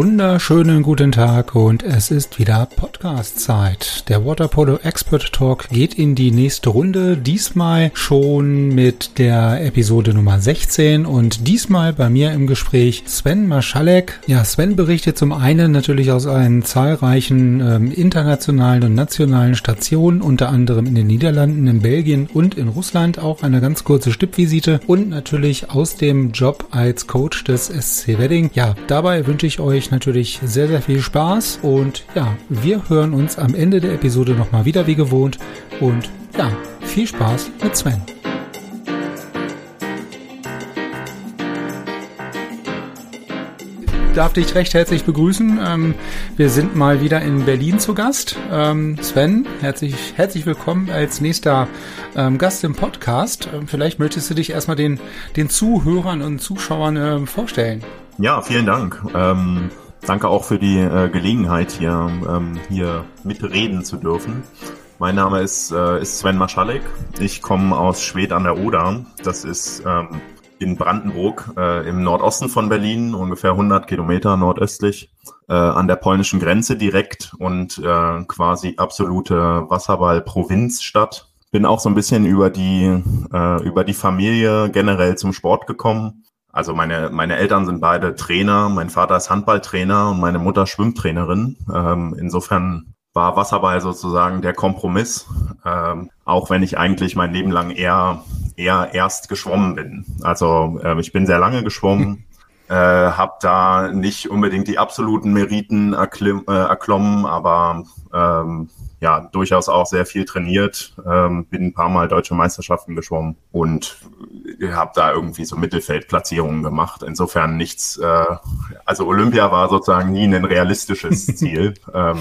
wun wunderschönen guten Tag und es ist wieder Podcast-Zeit. Der Waterpolo Expert Talk geht in die nächste Runde. Diesmal schon mit der Episode Nummer 16 und diesmal bei mir im Gespräch Sven Maschalek. Ja, Sven berichtet zum einen natürlich aus einen zahlreichen ähm, internationalen und nationalen Stationen, unter anderem in den Niederlanden, in Belgien und in Russland. Auch eine ganz kurze Stippvisite und natürlich aus dem Job als Coach des SC Wedding. Ja, dabei wünsche ich euch natürlich sehr, sehr viel Spaß und ja, wir hören uns am Ende der Episode nochmal wieder wie gewohnt und ja, viel Spaß mit Sven. darf dich recht herzlich begrüßen. Ähm, wir sind mal wieder in Berlin zu Gast. Ähm, Sven, herzlich, herzlich willkommen als nächster ähm, Gast im Podcast. Vielleicht möchtest du dich erstmal den, den Zuhörern und Zuschauern vorstellen. Ja, vielen Dank. Danke auch für die äh, Gelegenheit, hier, ähm, hier mitreden zu dürfen. Mein Name ist, äh, ist Sven Maschalek. Ich komme aus Schwedt an der Oder. Das ist ähm, in Brandenburg äh, im Nordosten von Berlin, ungefähr 100 Kilometer nordöstlich, äh, an der polnischen Grenze direkt und äh, quasi absolute Wasserball-Provinzstadt. Bin auch so ein bisschen über die, äh, über die Familie generell zum Sport gekommen also meine, meine Eltern sind beide Trainer, mein Vater ist Handballtrainer und meine Mutter Schwimmtrainerin. Ähm, insofern war Wasserball sozusagen der Kompromiss, ähm, auch wenn ich eigentlich mein Leben lang eher, eher erst geschwommen bin. Also äh, ich bin sehr lange geschwommen, äh, habe da nicht unbedingt die absoluten Meriten erklimm, äh, erklommen, aber ähm, ja, durchaus auch sehr viel trainiert, ähm, bin ein paar Mal deutsche Meisterschaften geschwommen und habe da irgendwie so Mittelfeldplatzierungen gemacht. Insofern nichts, äh, also Olympia war sozusagen nie ein realistisches Ziel. ähm,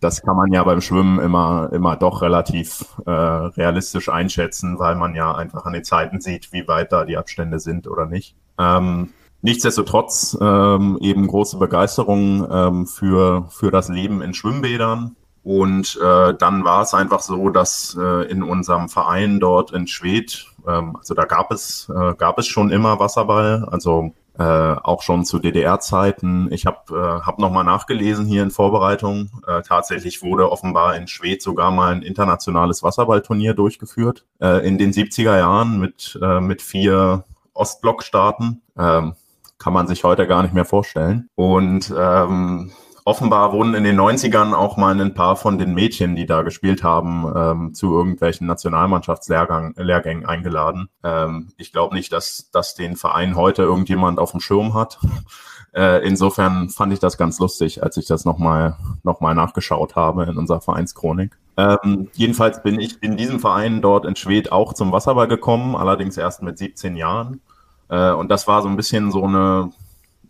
das kann man ja beim Schwimmen immer, immer doch relativ äh, realistisch einschätzen, weil man ja einfach an den Zeiten sieht, wie weit da die Abstände sind oder nicht. Ähm, nichtsdestotrotz ähm, eben große Begeisterung ähm, für, für das Leben in Schwimmbädern. Und äh, dann war es einfach so, dass äh, in unserem Verein dort in Schwedt, ähm, also da gab es, äh, gab es schon immer Wasserball, also äh, auch schon zu DDR-Zeiten. Ich habe äh, hab nochmal nachgelesen hier in Vorbereitung. Äh, tatsächlich wurde offenbar in Schwedt sogar mal ein internationales Wasserballturnier durchgeführt äh, in den 70er Jahren mit, äh, mit vier Ostblockstaaten. Ähm, kann man sich heute gar nicht mehr vorstellen. Und ähm, offenbar wurden in den 90ern auch mal ein paar von den Mädchen, die da gespielt haben, ähm, zu irgendwelchen Nationalmannschaftslehrgängen eingeladen. Ähm, ich glaube nicht, dass, dass den Verein heute irgendjemand auf dem Schirm hat. Äh, insofern fand ich das ganz lustig, als ich das nochmal noch mal nachgeschaut habe in unserer Vereinschronik. Ähm, jedenfalls bin ich in diesem Verein dort in Schwedt auch zum Wasserball gekommen, allerdings erst mit 17 Jahren. Äh, und das war so ein bisschen so eine,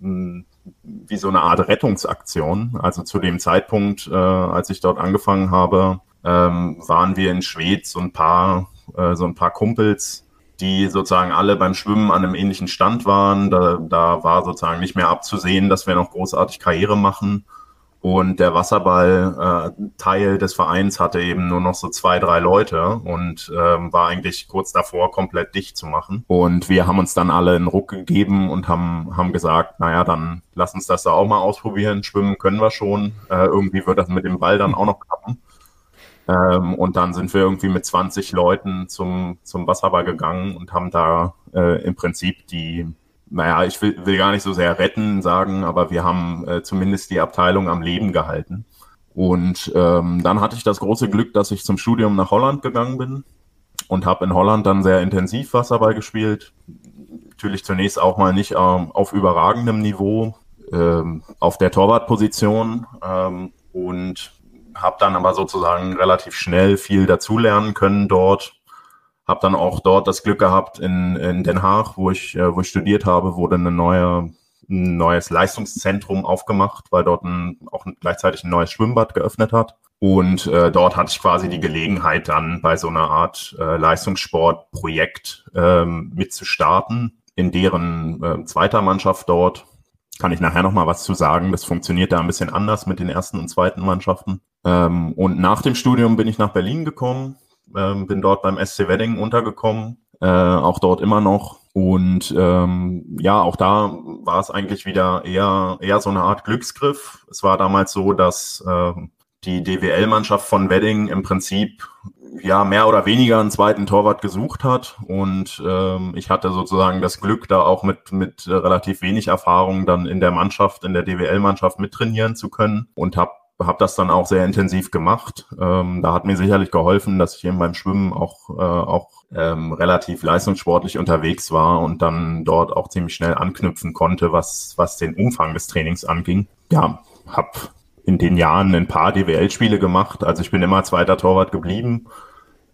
hm, wie so eine Art Rettungsaktion. Also zu dem Zeitpunkt, äh, als ich dort angefangen habe, ähm, waren wir in Schwedt so ein paar, äh, so ein paar Kumpels, die sozusagen alle beim Schwimmen an einem ähnlichen Stand waren. Da, da war sozusagen nicht mehr abzusehen, dass wir noch großartig Karriere machen. Und der Wasserball-Teil äh, des Vereins hatte eben nur noch so zwei, drei Leute und ähm, war eigentlich kurz davor, komplett dicht zu machen. Und wir haben uns dann alle einen Ruck gegeben und haben, haben gesagt, naja, dann lass uns das da auch mal ausprobieren. Schwimmen können wir schon. Äh, irgendwie wird das mit dem Ball dann auch noch klappen. Ähm, und dann sind wir irgendwie mit 20 Leuten zum, zum Wasserball gegangen und haben da äh, im Prinzip die naja, ich will, will gar nicht so sehr retten sagen, aber wir haben äh, zumindest die Abteilung am Leben gehalten. Und ähm, dann hatte ich das große Glück, dass ich zum Studium nach Holland gegangen bin und habe in Holland dann sehr intensiv Wasserball gespielt. Natürlich zunächst auch mal nicht ähm, auf überragendem Niveau, ähm, auf der Torwartposition ähm, und habe dann aber sozusagen relativ schnell viel dazulernen können dort habe dann auch dort das Glück gehabt, in, in Den Haag, wo ich, äh, wo ich studiert habe, wurde eine neue ein neues Leistungszentrum aufgemacht, weil dort ein, auch gleichzeitig ein neues Schwimmbad geöffnet hat. Und äh, dort hatte ich quasi die Gelegenheit, dann bei so einer Art äh, Leistungssportprojekt ähm, mitzustarten, in deren äh, zweiter Mannschaft dort. Kann ich nachher nochmal was zu sagen. Das funktioniert da ein bisschen anders mit den ersten und zweiten Mannschaften. Ähm, und nach dem Studium bin ich nach Berlin gekommen, ähm, bin dort beim SC Wedding untergekommen, äh, auch dort immer noch. Und ähm, ja, auch da war es eigentlich wieder eher, eher so eine Art Glücksgriff. Es war damals so, dass äh, die DWL-Mannschaft von Wedding im Prinzip ja mehr oder weniger einen zweiten Torwart gesucht hat und ähm, ich hatte sozusagen das Glück, da auch mit mit äh, relativ wenig Erfahrung dann in der Mannschaft, in der DWL-Mannschaft mittrainieren zu können und habe habe das dann auch sehr intensiv gemacht. Ähm, da hat mir sicherlich geholfen, dass ich eben beim Schwimmen auch, äh, auch ähm, relativ leistungssportlich unterwegs war und dann dort auch ziemlich schnell anknüpfen konnte, was, was den Umfang des Trainings anging. Ja, habe in den Jahren ein paar DWL-Spiele gemacht. Also ich bin immer zweiter Torwart geblieben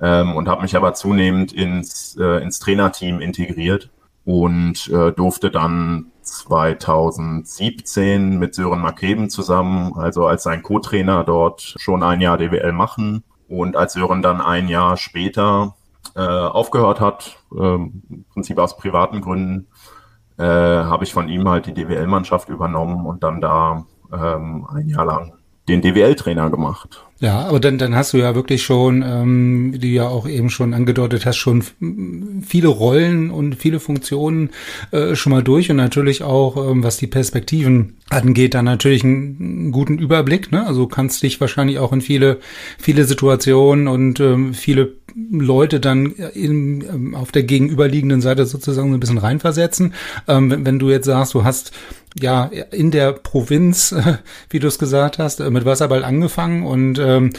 ähm, und habe mich aber zunehmend ins, äh, ins Trainerteam integriert und äh, durfte dann 2017 mit Sören Makeben zusammen, also als sein Co-Trainer dort schon ein Jahr DWL machen. Und als Sören dann ein Jahr später äh, aufgehört hat, äh, im Prinzip aus privaten Gründen, äh, habe ich von ihm halt die DWL-Mannschaft übernommen und dann da ähm, ein Jahr lang den DWL-Trainer gemacht. Ja, aber dann, dann hast du ja wirklich schon, ähm, wie du ja auch eben schon angedeutet hast, schon viele Rollen und viele Funktionen äh, schon mal durch und natürlich auch, ähm, was die Perspektiven angeht, dann natürlich einen, einen guten Überblick. Ne? Also kannst dich wahrscheinlich auch in viele, viele Situationen und ähm, viele Leute dann in, ähm, auf der gegenüberliegenden Seite sozusagen ein bisschen reinversetzen. Ähm, wenn, wenn du jetzt sagst, du hast ja in der Provinz, wie du es gesagt hast, äh, mit Wasserball angefangen und ähm,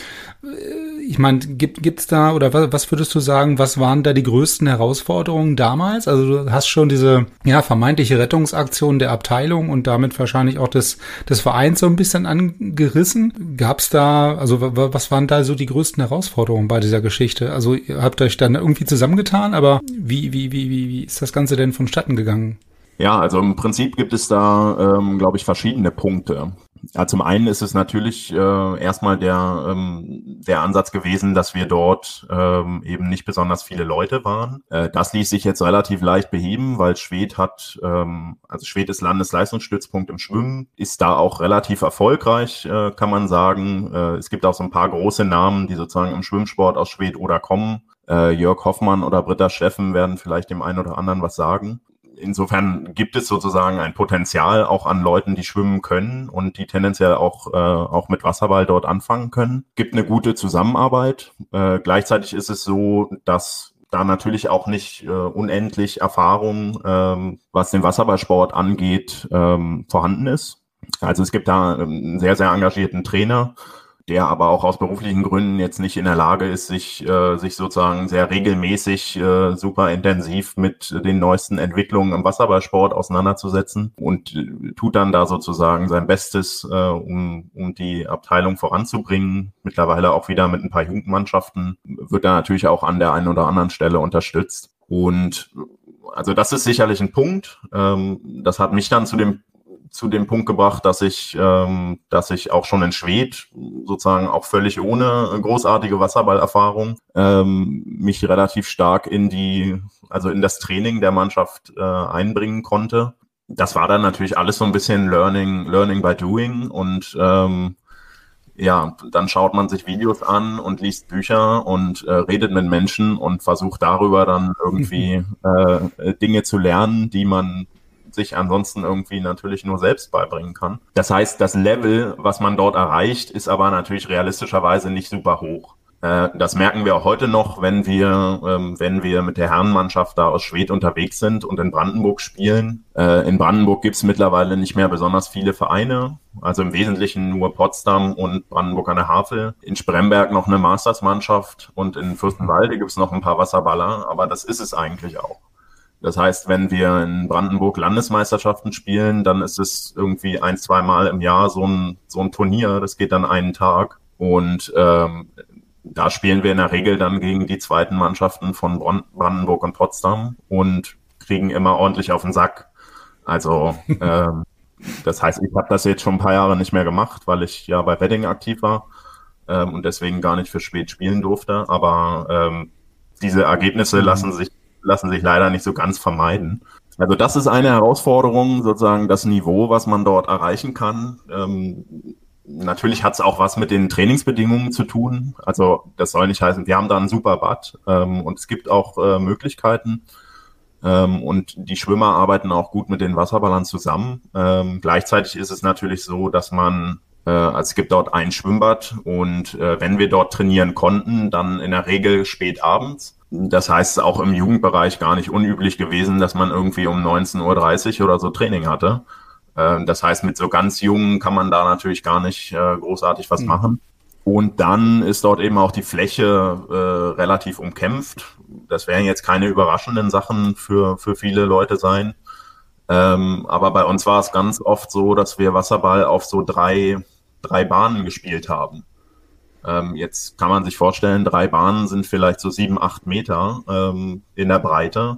ich meine, gibt gibt's da oder was, was würdest du sagen, was waren da die größten Herausforderungen damals? Also du hast schon diese ja vermeintliche Rettungsaktion der Abteilung und damit wahrscheinlich auch des des Vereins so ein bisschen angerissen. Gab's da also was waren da so die größten Herausforderungen bei dieser Geschichte? Also ihr habt euch dann irgendwie zusammengetan, aber wie wie wie wie, wie ist das Ganze denn vonstatten gegangen? Ja, also im Prinzip gibt es da, ähm, glaube ich, verschiedene Punkte. Ja, zum einen ist es natürlich äh, erstmal der, ähm, der Ansatz gewesen, dass wir dort ähm, eben nicht besonders viele Leute waren. Äh, das ließ sich jetzt relativ leicht beheben, weil Schwed hat, ähm, also Schwed ist Landesleistungsstützpunkt im Schwimmen, ist da auch relativ erfolgreich, äh, kann man sagen. Äh, es gibt auch so ein paar große Namen, die sozusagen im Schwimmsport aus Schwed oder kommen. Äh, Jörg Hoffmann oder Britta Steffen werden vielleicht dem einen oder anderen was sagen insofern gibt es sozusagen ein Potenzial auch an Leuten, die schwimmen können und die tendenziell auch, äh, auch mit Wasserball dort anfangen können. Gibt eine gute Zusammenarbeit. Äh, gleichzeitig ist es so, dass da natürlich auch nicht äh, unendlich Erfahrung, ähm, was den Wasserballsport angeht, ähm, vorhanden ist. Also es gibt da einen sehr, sehr engagierten Trainer, der aber auch aus beruflichen Gründen jetzt nicht in der Lage ist, sich, äh, sich sozusagen sehr regelmäßig, äh, super intensiv mit den neuesten Entwicklungen im Wasserballsport auseinanderzusetzen und äh, tut dann da sozusagen sein Bestes, äh, um, um die Abteilung voranzubringen. Mittlerweile auch wieder mit ein paar Jugendmannschaften, wird da natürlich auch an der einen oder anderen Stelle unterstützt. Und also das ist sicherlich ein Punkt. Ähm, das hat mich dann zu dem zu dem Punkt gebracht, dass ich, ähm, dass ich auch schon in Schwed sozusagen auch völlig ohne großartige Wasserballerfahrung ähm, mich relativ stark in die, also in das Training der Mannschaft äh, einbringen konnte. Das war dann natürlich alles so ein bisschen Learning, Learning by Doing und ähm, ja, dann schaut man sich Videos an und liest Bücher und äh, redet mit Menschen und versucht darüber dann irgendwie äh, Dinge zu lernen, die man sich ansonsten irgendwie natürlich nur selbst beibringen kann. Das heißt, das Level, was man dort erreicht, ist aber natürlich realistischerweise nicht super hoch. Äh, das merken wir auch heute noch, wenn wir, ähm, wenn wir mit der Herrenmannschaft da aus Schwed unterwegs sind und in Brandenburg spielen. Äh, in Brandenburg gibt es mittlerweile nicht mehr besonders viele Vereine, also im Wesentlichen nur Potsdam und Brandenburg an der Havel. In Spremberg noch eine Mastersmannschaft und in Fürstenwalde gibt es noch ein paar Wasserballer, aber das ist es eigentlich auch. Das heißt, wenn wir in Brandenburg Landesmeisterschaften spielen, dann ist es irgendwie ein, zwei Mal im Jahr so ein, so ein Turnier. Das geht dann einen Tag. Und ähm, da spielen wir in der Regel dann gegen die zweiten Mannschaften von Brandenburg und Potsdam und kriegen immer ordentlich auf den Sack. Also ähm, das heißt, ich habe das jetzt schon ein paar Jahre nicht mehr gemacht, weil ich ja bei Wedding aktiv war ähm, und deswegen gar nicht für spät spielen durfte. Aber ähm, diese Ergebnisse mhm. lassen sich lassen sich leider nicht so ganz vermeiden. Also das ist eine Herausforderung, sozusagen das Niveau, was man dort erreichen kann. Ähm, natürlich hat es auch was mit den Trainingsbedingungen zu tun. Also das soll nicht heißen, wir haben da ein super Bad ähm, und es gibt auch äh, Möglichkeiten. Ähm, und die Schwimmer arbeiten auch gut mit den Wasserballern zusammen. Ähm, gleichzeitig ist es natürlich so, dass man äh, also es gibt dort ein Schwimmbad und äh, wenn wir dort trainieren konnten, dann in der Regel spät abends. Das heißt, auch im Jugendbereich gar nicht unüblich gewesen, dass man irgendwie um 19.30 Uhr oder so Training hatte. Ähm, das heißt, mit so ganz Jungen kann man da natürlich gar nicht äh, großartig was mhm. machen. Und dann ist dort eben auch die Fläche äh, relativ umkämpft. Das werden jetzt keine überraschenden Sachen für, für viele Leute sein. Ähm, aber bei uns war es ganz oft so, dass wir Wasserball auf so drei, drei Bahnen gespielt haben. Ähm, jetzt kann man sich vorstellen, drei Bahnen sind vielleicht so sieben, acht Meter ähm, in der Breite.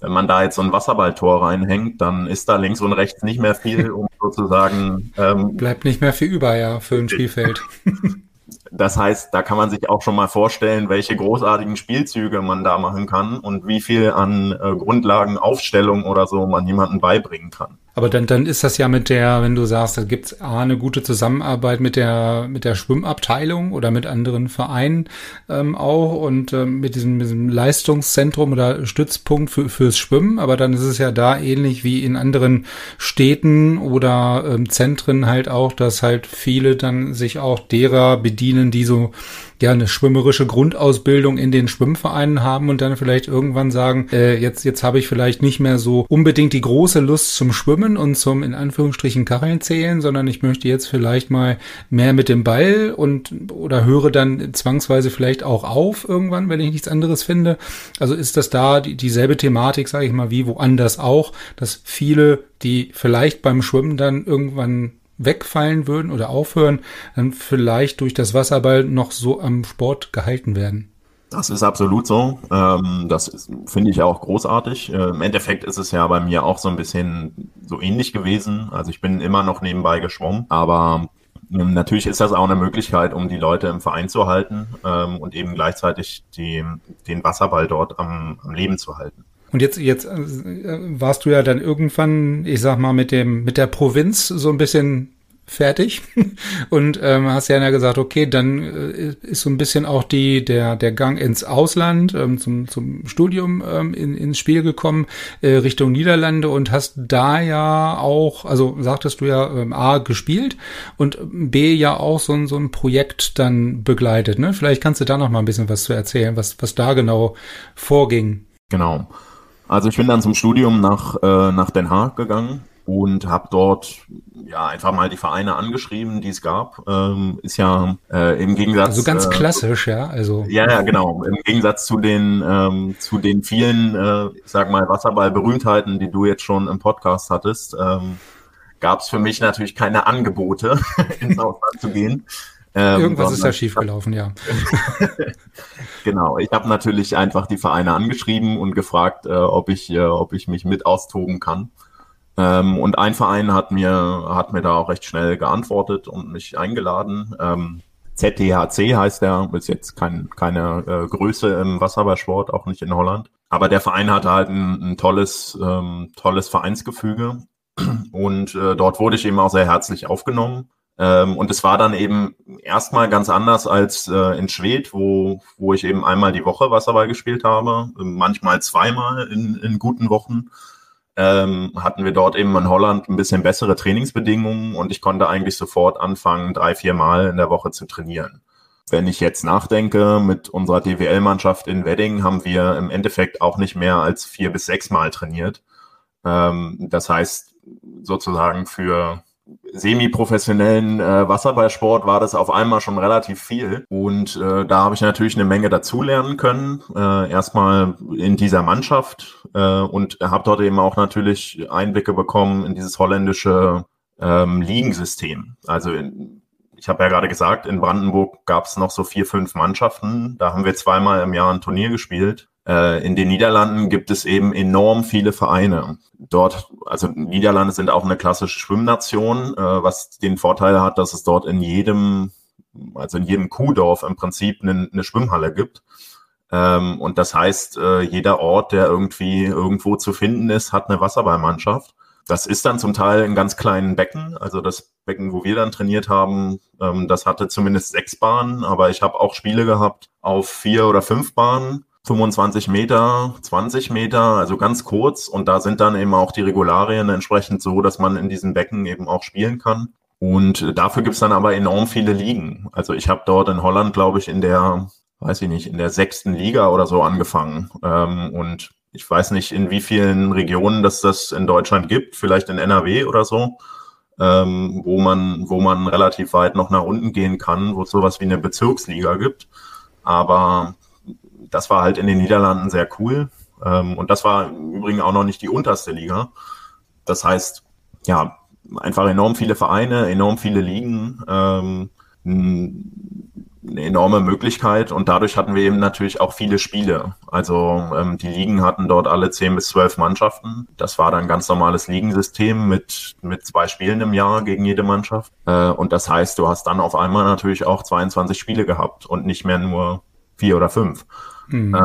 Wenn man da jetzt so ein Wasserballtor reinhängt, dann ist da links und rechts nicht mehr viel, um sozusagen. Ähm, Bleibt nicht mehr viel über, ja, für ein Spielfeld. Das heißt, da kann man sich auch schon mal vorstellen, welche großartigen Spielzüge man da machen kann und wie viel an äh, Grundlagen, Aufstellung oder so man jemandem beibringen kann. Aber dann, dann ist das ja mit der, wenn du sagst, da gibt's A, eine gute Zusammenarbeit mit der, mit der Schwimmabteilung oder mit anderen Vereinen ähm, auch und ähm, mit, diesem, mit diesem Leistungszentrum oder Stützpunkt für, fürs Schwimmen. Aber dann ist es ja da ähnlich wie in anderen Städten oder ähm, Zentren halt auch, dass halt viele dann sich auch derer bedienen, die so ja eine schwimmerische Grundausbildung in den Schwimmvereinen haben und dann vielleicht irgendwann sagen, äh, jetzt jetzt habe ich vielleicht nicht mehr so unbedingt die große Lust zum Schwimmen und zum in Anführungsstrichen Kacheln zählen, sondern ich möchte jetzt vielleicht mal mehr mit dem Ball und oder höre dann zwangsweise vielleicht auch auf irgendwann, wenn ich nichts anderes finde. Also ist das da die, dieselbe Thematik, sage ich mal, wie woanders auch, dass viele, die vielleicht beim Schwimmen dann irgendwann wegfallen würden oder aufhören, dann vielleicht durch das Wasserball noch so am Sport gehalten werden. Das ist absolut so. Ähm, das finde ich auch großartig. Äh, Im Endeffekt ist es ja bei mir auch so ein bisschen so ähnlich gewesen. Also ich bin immer noch nebenbei geschwommen, aber ähm, natürlich ist das auch eine Möglichkeit, um die Leute im Verein zu halten ähm, und eben gleichzeitig die, den Wasserball dort am, am Leben zu halten. Und jetzt, jetzt äh, warst du ja dann irgendwann, ich sag mal, mit dem, mit der Provinz so ein bisschen fertig und ähm, hast ja gesagt, okay, dann äh, ist so ein bisschen auch die der der Gang ins Ausland ähm, zum zum Studium ähm, in, ins Spiel gekommen äh, Richtung Niederlande und hast da ja auch, also sagtest du ja ähm, a gespielt und b ja auch so ein so ein Projekt dann begleitet, ne? Vielleicht kannst du da noch mal ein bisschen was zu erzählen, was was da genau vorging. Genau. Also ich bin dann zum Studium nach, äh, nach Den Haag gegangen und habe dort ja einfach mal die Vereine angeschrieben, die es gab. Ähm, ist ja äh, im Gegensatz. Also ganz äh, klassisch, ja. Also ja, ja, genau. Im Gegensatz zu den ähm, zu den vielen, äh, ich sag mal Wasserball-Berühmtheiten, die du jetzt schon im Podcast hattest, ähm, gab es für mich natürlich keine Angebote, ins Ausland zu gehen. Ähm, Irgendwas ist da schiefgelaufen, ja. genau, ich habe natürlich einfach die Vereine angeschrieben und gefragt, äh, ob ich, äh, ob ich mich mit austoben kann. Ähm, und ein Verein hat mir, hat mir da auch recht schnell geantwortet und mich eingeladen. Ähm, ZTHC heißt der, ist jetzt kein, keine äh, Größe im Wasserballsport, auch nicht in Holland. Aber der Verein hatte halt ein, ein tolles, ähm, tolles Vereinsgefüge. Und äh, dort wurde ich eben auch sehr herzlich aufgenommen. Ähm, und es war dann eben erstmal ganz anders als äh, in Schwedt, wo, wo ich eben einmal die Woche Wasserball gespielt habe, manchmal zweimal in, in guten Wochen. Ähm, hatten wir dort eben in Holland ein bisschen bessere Trainingsbedingungen und ich konnte eigentlich sofort anfangen, drei, vier Mal in der Woche zu trainieren. Wenn ich jetzt nachdenke, mit unserer DWL-Mannschaft in Wedding haben wir im Endeffekt auch nicht mehr als vier bis sechs Mal trainiert. Ähm, das heißt, sozusagen für semi-professionellen äh, Wasserballsport war das auf einmal schon relativ viel. Und äh, da habe ich natürlich eine Menge dazulernen können. Äh, erstmal in dieser Mannschaft äh, und habe dort eben auch natürlich Einblicke bekommen in dieses holländische ähm, Ligensystem. Also in, ich habe ja gerade gesagt, in Brandenburg gab es noch so vier, fünf Mannschaften. Da haben wir zweimal im Jahr ein Turnier gespielt. Äh, in den Niederlanden gibt es eben enorm viele Vereine. Dort, also Niederlande sind auch eine klassische Schwimmnation, äh, was den Vorteil hat, dass es dort in jedem, also in jedem Kuhdorf im Prinzip eine, eine Schwimmhalle gibt. Ähm, und das heißt, äh, jeder Ort, der irgendwie irgendwo zu finden ist, hat eine Wasserballmannschaft. Das ist dann zum Teil in ganz kleinen Becken. Also das Becken, wo wir dann trainiert haben, ähm, das hatte zumindest sechs Bahnen, aber ich habe auch Spiele gehabt auf vier oder fünf Bahnen. 25 Meter, 20 Meter, also ganz kurz. Und da sind dann eben auch die Regularien entsprechend so, dass man in diesen Becken eben auch spielen kann. Und dafür gibt's dann aber enorm viele Ligen. Also ich habe dort in Holland, glaube ich, in der, weiß ich nicht, in der sechsten Liga oder so angefangen. Ähm, und ich weiß nicht, in wie vielen Regionen das das in Deutschland gibt, vielleicht in NRW oder so, ähm, wo man, wo man relativ weit noch nach unten gehen kann, wo es sowas wie eine Bezirksliga gibt. Aber das war halt in den Niederlanden sehr cool. Ähm, und das war im Übrigen auch noch nicht die unterste Liga. Das heißt, ja, einfach enorm viele Vereine, enorm viele Ligen. Ähm, eine enorme Möglichkeit und dadurch hatten wir eben natürlich auch viele Spiele. Also ähm, die Ligen hatten dort alle zehn bis zwölf Mannschaften. Das war dann ganz normales Ligensystem mit, mit zwei Spielen im Jahr gegen jede Mannschaft. Äh, und das heißt, du hast dann auf einmal natürlich auch 22 Spiele gehabt und nicht mehr nur vier oder fünf. Mhm. Äh,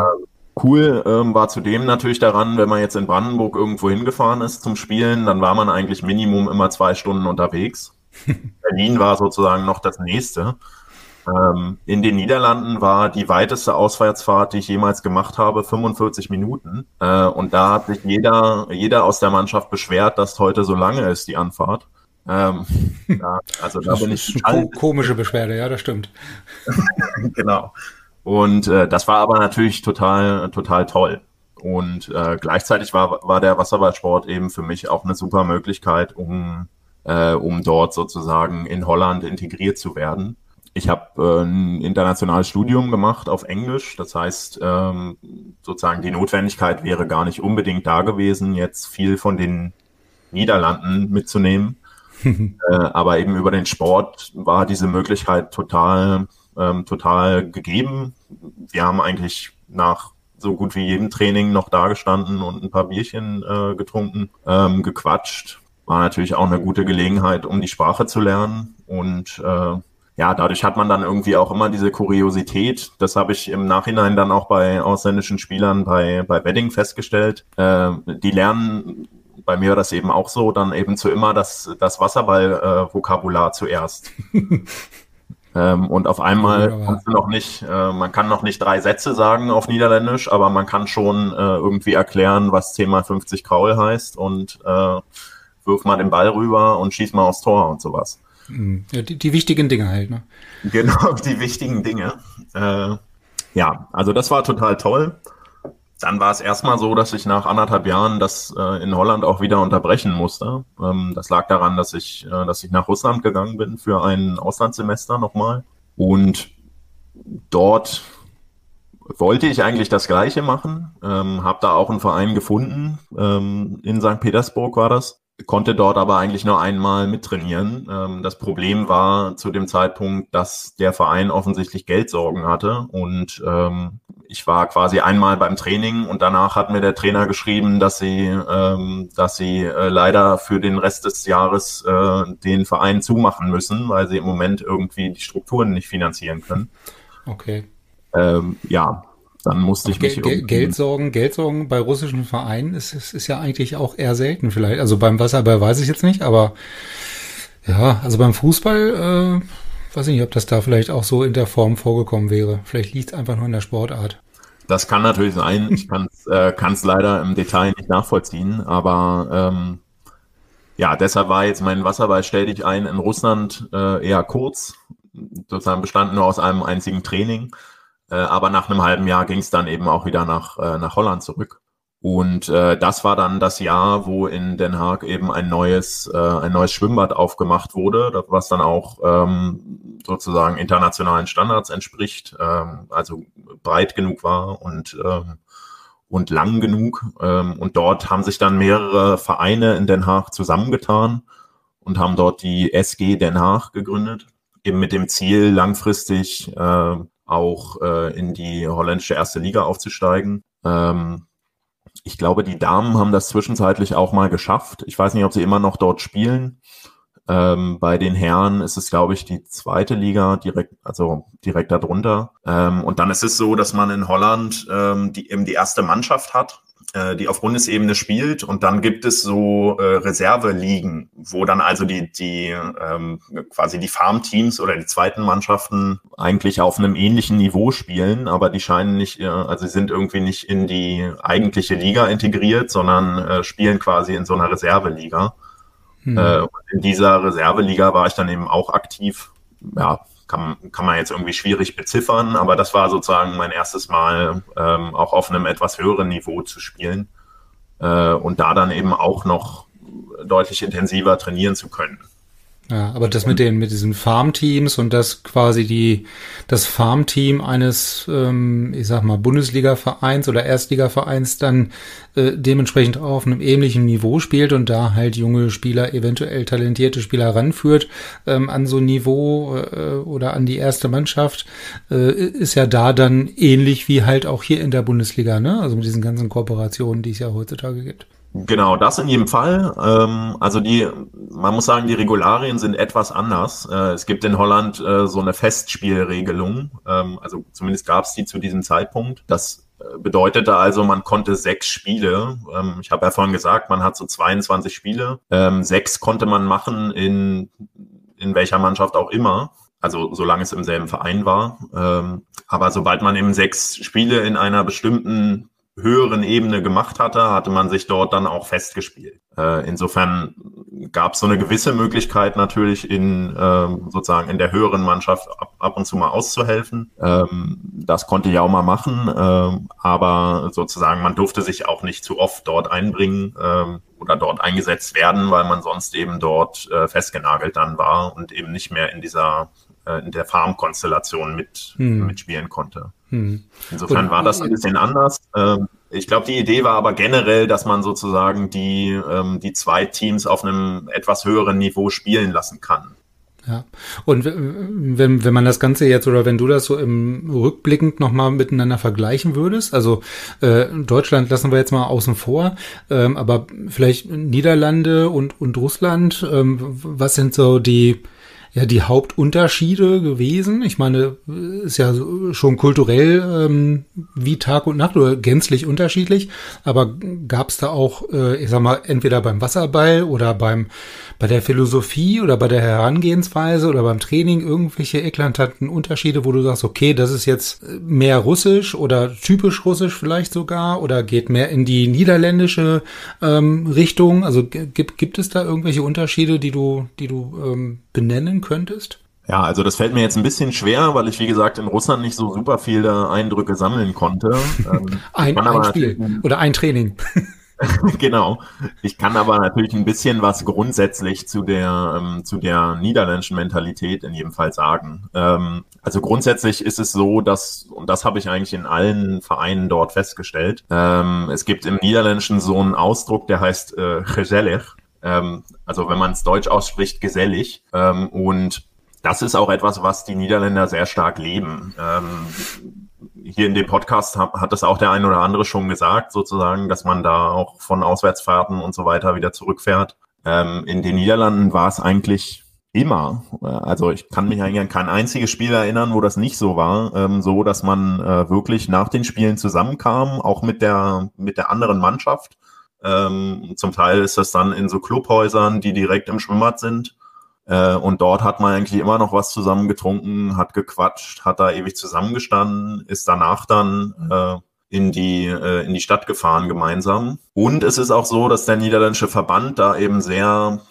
Cool ähm, war zudem natürlich daran, wenn man jetzt in Brandenburg irgendwo hingefahren ist zum Spielen, dann war man eigentlich Minimum immer zwei Stunden unterwegs. Berlin war sozusagen noch das nächste. Ähm, in den Niederlanden war die weiteste Auswärtsfahrt, die ich jemals gemacht habe, 45 Minuten. Äh, und da hat sich jeder, jeder aus der Mannschaft beschwert, dass heute so lange ist, die Anfahrt. Ähm, ja, also da das bin ich. Ko komische Beschwerde, ja, das stimmt. genau. Und äh, das war aber natürlich total, total toll. Und äh, gleichzeitig war, war der Wasserballsport eben für mich auch eine super Möglichkeit, um, äh, um dort sozusagen in Holland integriert zu werden. Ich habe äh, ein internationales Studium gemacht auf Englisch. Das heißt, ähm, sozusagen die Notwendigkeit wäre gar nicht unbedingt da gewesen, jetzt viel von den Niederlanden mitzunehmen. äh, aber eben über den Sport war diese Möglichkeit total, ähm, total gegeben. Wir haben eigentlich nach so gut wie jedem Training noch dagestanden und ein paar Bierchen äh, getrunken, ähm, gequatscht. War natürlich auch eine gute Gelegenheit, um die Sprache zu lernen und äh, ja, dadurch hat man dann irgendwie auch immer diese Kuriosität. Das habe ich im Nachhinein dann auch bei ausländischen Spielern bei, bei Wedding festgestellt. Äh, die lernen, bei mir war das eben auch so, dann eben zu immer das, das Wasserball-Vokabular äh, zuerst. ähm, und auf einmal ja, kannst du noch nicht, äh, man kann noch nicht drei Sätze sagen auf Niederländisch, aber man kann schon äh, irgendwie erklären, was 10 mal 50 Kraul heißt und äh, wirf mal den Ball rüber und schieß mal aufs Tor und sowas. Mhm. Ja, die, die wichtigen Dinge halt, ne? Genau, die wichtigen Dinge. Äh, ja, also das war total toll. Dann war es erstmal so, dass ich nach anderthalb Jahren das äh, in Holland auch wieder unterbrechen musste. Ähm, das lag daran, dass ich, äh, dass ich nach Russland gegangen bin für ein Auslandssemester nochmal. Und dort wollte ich eigentlich das Gleiche machen. Ähm, habe da auch einen Verein gefunden. Ähm, in St. Petersburg war das konnte dort aber eigentlich nur einmal mittrainieren. Ähm, das Problem war zu dem Zeitpunkt, dass der Verein offensichtlich Geldsorgen hatte und ähm, ich war quasi einmal beim Training und danach hat mir der Trainer geschrieben, dass sie, ähm, dass sie äh, leider für den Rest des Jahres äh, den Verein zumachen müssen, weil sie im Moment irgendwie die Strukturen nicht finanzieren können. Okay. Ähm, ja, dann musste ich mich Gel Geldsorgen, Geldsorgen bei russischen Vereinen ist, ist, ist ja eigentlich auch eher selten vielleicht. Also beim Wasserball weiß ich jetzt nicht, aber ja, also beim Fußball, äh, weiß ich nicht, ob das da vielleicht auch so in der Form vorgekommen wäre. Vielleicht liegt es einfach nur in der Sportart. Das kann natürlich sein. Ich kann es äh, kann's leider im Detail nicht nachvollziehen, aber ähm, ja, deshalb war jetzt mein Wasserball stell dich ein in Russland äh, eher kurz, sozusagen bestand nur aus einem einzigen Training. Äh, aber nach einem halben Jahr ging es dann eben auch wieder nach, äh, nach Holland zurück. Und äh, das war dann das Jahr, wo in Den Haag eben ein neues, äh, ein neues Schwimmbad aufgemacht wurde, was dann auch ähm, sozusagen internationalen Standards entspricht, ähm, also breit genug war und, ähm, und lang genug. Ähm, und dort haben sich dann mehrere Vereine in Den Haag zusammengetan und haben dort die SG Den Haag gegründet, eben mit dem Ziel, langfristig äh, auch äh, in die holländische erste Liga aufzusteigen. Ähm, ich glaube, die Damen haben das zwischenzeitlich auch mal geschafft. Ich weiß nicht, ob sie immer noch dort spielen. Ähm, bei den Herren ist es, glaube ich, die zweite Liga direkt, also direkt darunter. Ähm, und dann ist es so, dass man in Holland ähm, die, eben die erste Mannschaft hat, die auf Bundesebene spielt. Und dann gibt es so äh, Reserveligen, wo dann also die, die ähm, quasi die Farmteams oder die zweiten Mannschaften eigentlich auf einem ähnlichen Niveau spielen, aber die scheinen nicht, äh, also sie sind irgendwie nicht in die eigentliche Liga integriert, sondern äh, spielen quasi in so einer Reserveliga. Hm. Äh, in dieser Reserveliga war ich dann eben auch aktiv. Ja, kann, kann man jetzt irgendwie schwierig beziffern, aber das war sozusagen mein erstes Mal ähm, auch auf einem etwas höheren Niveau zu spielen äh, und da dann eben auch noch deutlich intensiver trainieren zu können. Ja, aber das mit den mit diesen Farmteams und das quasi die das Farmteam eines ähm, ich sag mal Bundesliga-Vereins oder Erstliga-Vereins dann äh, dementsprechend auf einem ähnlichen Niveau spielt und da halt junge Spieler eventuell talentierte Spieler ranführt ähm, an so ein Niveau äh, oder an die erste Mannschaft äh, ist ja da dann ähnlich wie halt auch hier in der Bundesliga ne also mit diesen ganzen Kooperationen die es ja heutzutage gibt. Genau, das in jedem Fall. Ähm, also die, man muss sagen, die Regularien sind etwas anders. Äh, es gibt in Holland äh, so eine Festspielregelung. Ähm, also zumindest gab es die zu diesem Zeitpunkt. Das äh, bedeutete also, man konnte sechs Spiele. Ähm, ich habe ja vorhin gesagt, man hat so 22 Spiele. Ähm, sechs konnte man machen in in welcher Mannschaft auch immer. Also solange es im selben Verein war. Ähm, aber sobald man eben sechs Spiele in einer bestimmten höheren Ebene gemacht hatte, hatte man sich dort dann auch festgespielt. Äh, insofern gab es so eine gewisse Möglichkeit natürlich in äh, sozusagen in der höheren Mannschaft ab, ab und zu mal auszuhelfen. Ähm, das konnte ich auch mal machen, äh, aber sozusagen man durfte sich auch nicht zu oft dort einbringen äh, oder dort eingesetzt werden, weil man sonst eben dort äh, festgenagelt dann war und eben nicht mehr in dieser äh, in der Farmkonstellation mit hm. mitspielen konnte. Hm. Insofern war das ein bisschen anders. Ähm, ich glaube, die Idee war aber generell, dass man sozusagen die, ähm, die zwei Teams auf einem etwas höheren Niveau spielen lassen kann. Ja, und wenn, wenn man das Ganze jetzt oder wenn du das so im rückblickend nochmal miteinander vergleichen würdest, also äh, Deutschland lassen wir jetzt mal außen vor, ähm, aber vielleicht Niederlande und, und Russland, ähm, was sind so die, ja die Hauptunterschiede gewesen? Ich meine, ist ja schon kulturell ähm, wie Tag und Nacht oder gänzlich unterschiedlich, aber gab es da auch, äh, ich sag mal, entweder beim Wasserball oder beim bei der Philosophie oder bei der Herangehensweise oder beim Training irgendwelche eklatanten Unterschiede, wo du sagst, okay, das ist jetzt mehr russisch oder typisch russisch vielleicht sogar oder geht mehr in die niederländische ähm, Richtung? Also gibt, gibt es da irgendwelche Unterschiede, die du, die du ähm, benennen könntest? Ja, also das fällt mir jetzt ein bisschen schwer, weil ich, wie gesagt, in Russland nicht so super viele Eindrücke sammeln konnte. Ähm, ein, ein Spiel oder ein Training. genau. Ich kann aber natürlich ein bisschen was grundsätzlich zu der, ähm, zu der niederländischen Mentalität in jedem Fall sagen. Ähm, also grundsätzlich ist es so, dass, und das habe ich eigentlich in allen Vereinen dort festgestellt, ähm, es gibt im Niederländischen so einen Ausdruck, der heißt äh, gezellig. Ähm, also wenn man es deutsch ausspricht, gesellig. Ähm, und das ist auch etwas, was die Niederländer sehr stark leben. Ähm, hier in dem Podcast hat, hat das auch der eine oder andere schon gesagt, sozusagen, dass man da auch von Auswärtsfahrten und so weiter wieder zurückfährt. Ähm, in den Niederlanden war es eigentlich immer. Also ich kann mich eigentlich an kein einziges Spiel erinnern, wo das nicht so war, ähm, so dass man äh, wirklich nach den Spielen zusammenkam, auch mit der mit der anderen Mannschaft. Ähm, zum Teil ist das dann in so Clubhäusern, die direkt im Schwimmbad sind. Äh, und dort hat man eigentlich immer noch was zusammen getrunken, hat gequatscht, hat da ewig zusammengestanden, ist danach dann äh, in die äh, in die Stadt gefahren gemeinsam. Und es ist auch so, dass der niederländische Verband da eben sehr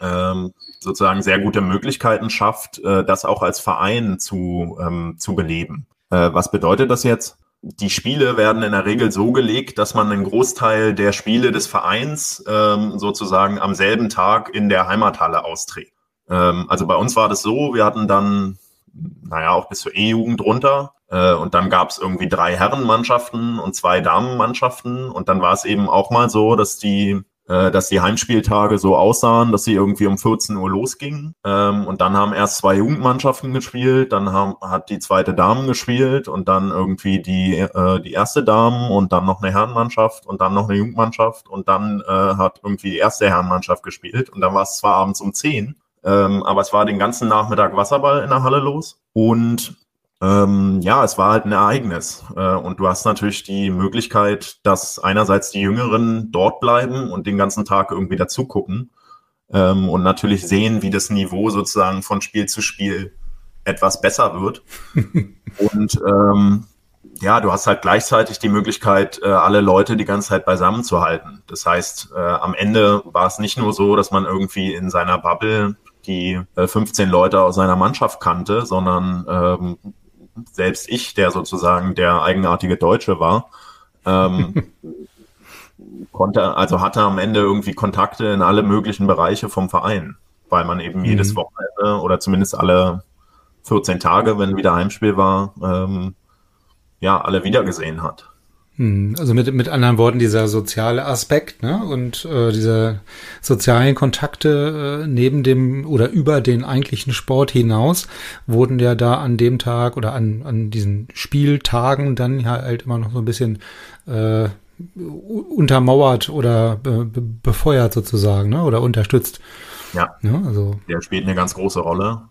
ähm, sozusagen sehr gute Möglichkeiten schafft, äh, das auch als Verein zu ähm, zu beleben. Äh, was bedeutet das jetzt? Die Spiele werden in der Regel so gelegt, dass man einen Großteil der Spiele des Vereins ähm, sozusagen am selben Tag in der Heimathalle austrägt. Ähm, also bei uns war das so, wir hatten dann, naja, auch bis zur E-Jugend runter. Äh, und dann gab es irgendwie drei Herrenmannschaften und zwei Damenmannschaften. Und dann war es eben auch mal so, dass die äh, dass die Heimspieltage so aussahen, dass sie irgendwie um 14 Uhr losgingen. Ähm, und dann haben erst zwei Jugendmannschaften gespielt, dann haben, hat die zweite Damen gespielt und dann irgendwie die, äh, die erste Damen und dann noch eine Herrenmannschaft und dann noch eine Jugendmannschaft und dann äh, hat irgendwie die erste Herrenmannschaft gespielt und dann war es zwar abends um 10, ähm, aber es war den ganzen Nachmittag Wasserball in der Halle los und ähm, ja, es war halt ein Ereignis. Äh, und du hast natürlich die Möglichkeit, dass einerseits die Jüngeren dort bleiben und den ganzen Tag irgendwie dazugucken ähm, und natürlich sehen, wie das Niveau sozusagen von Spiel zu Spiel etwas besser wird. und ähm, ja, du hast halt gleichzeitig die Möglichkeit, äh, alle Leute die ganze Zeit beisammen zu halten. Das heißt, äh, am Ende war es nicht nur so, dass man irgendwie in seiner Bubble die äh, 15 Leute aus seiner Mannschaft kannte, sondern ähm, selbst ich, der sozusagen der eigenartige Deutsche war, ähm, konnte, also hatte am Ende irgendwie Kontakte in alle möglichen Bereiche vom Verein, weil man eben mhm. jedes Wochenende oder zumindest alle 14 Tage, wenn wieder Heimspiel war, ähm, ja, alle wiedergesehen hat. Hm, also mit, mit anderen Worten, dieser soziale Aspekt ne? und äh, diese sozialen Kontakte äh, neben dem oder über den eigentlichen Sport hinaus wurden ja da an dem Tag oder an, an diesen Spieltagen dann ja halt immer noch so ein bisschen äh, untermauert oder be, be, befeuert sozusagen ne? oder unterstützt. Ja, ja also. der spielt eine ganz große Rolle.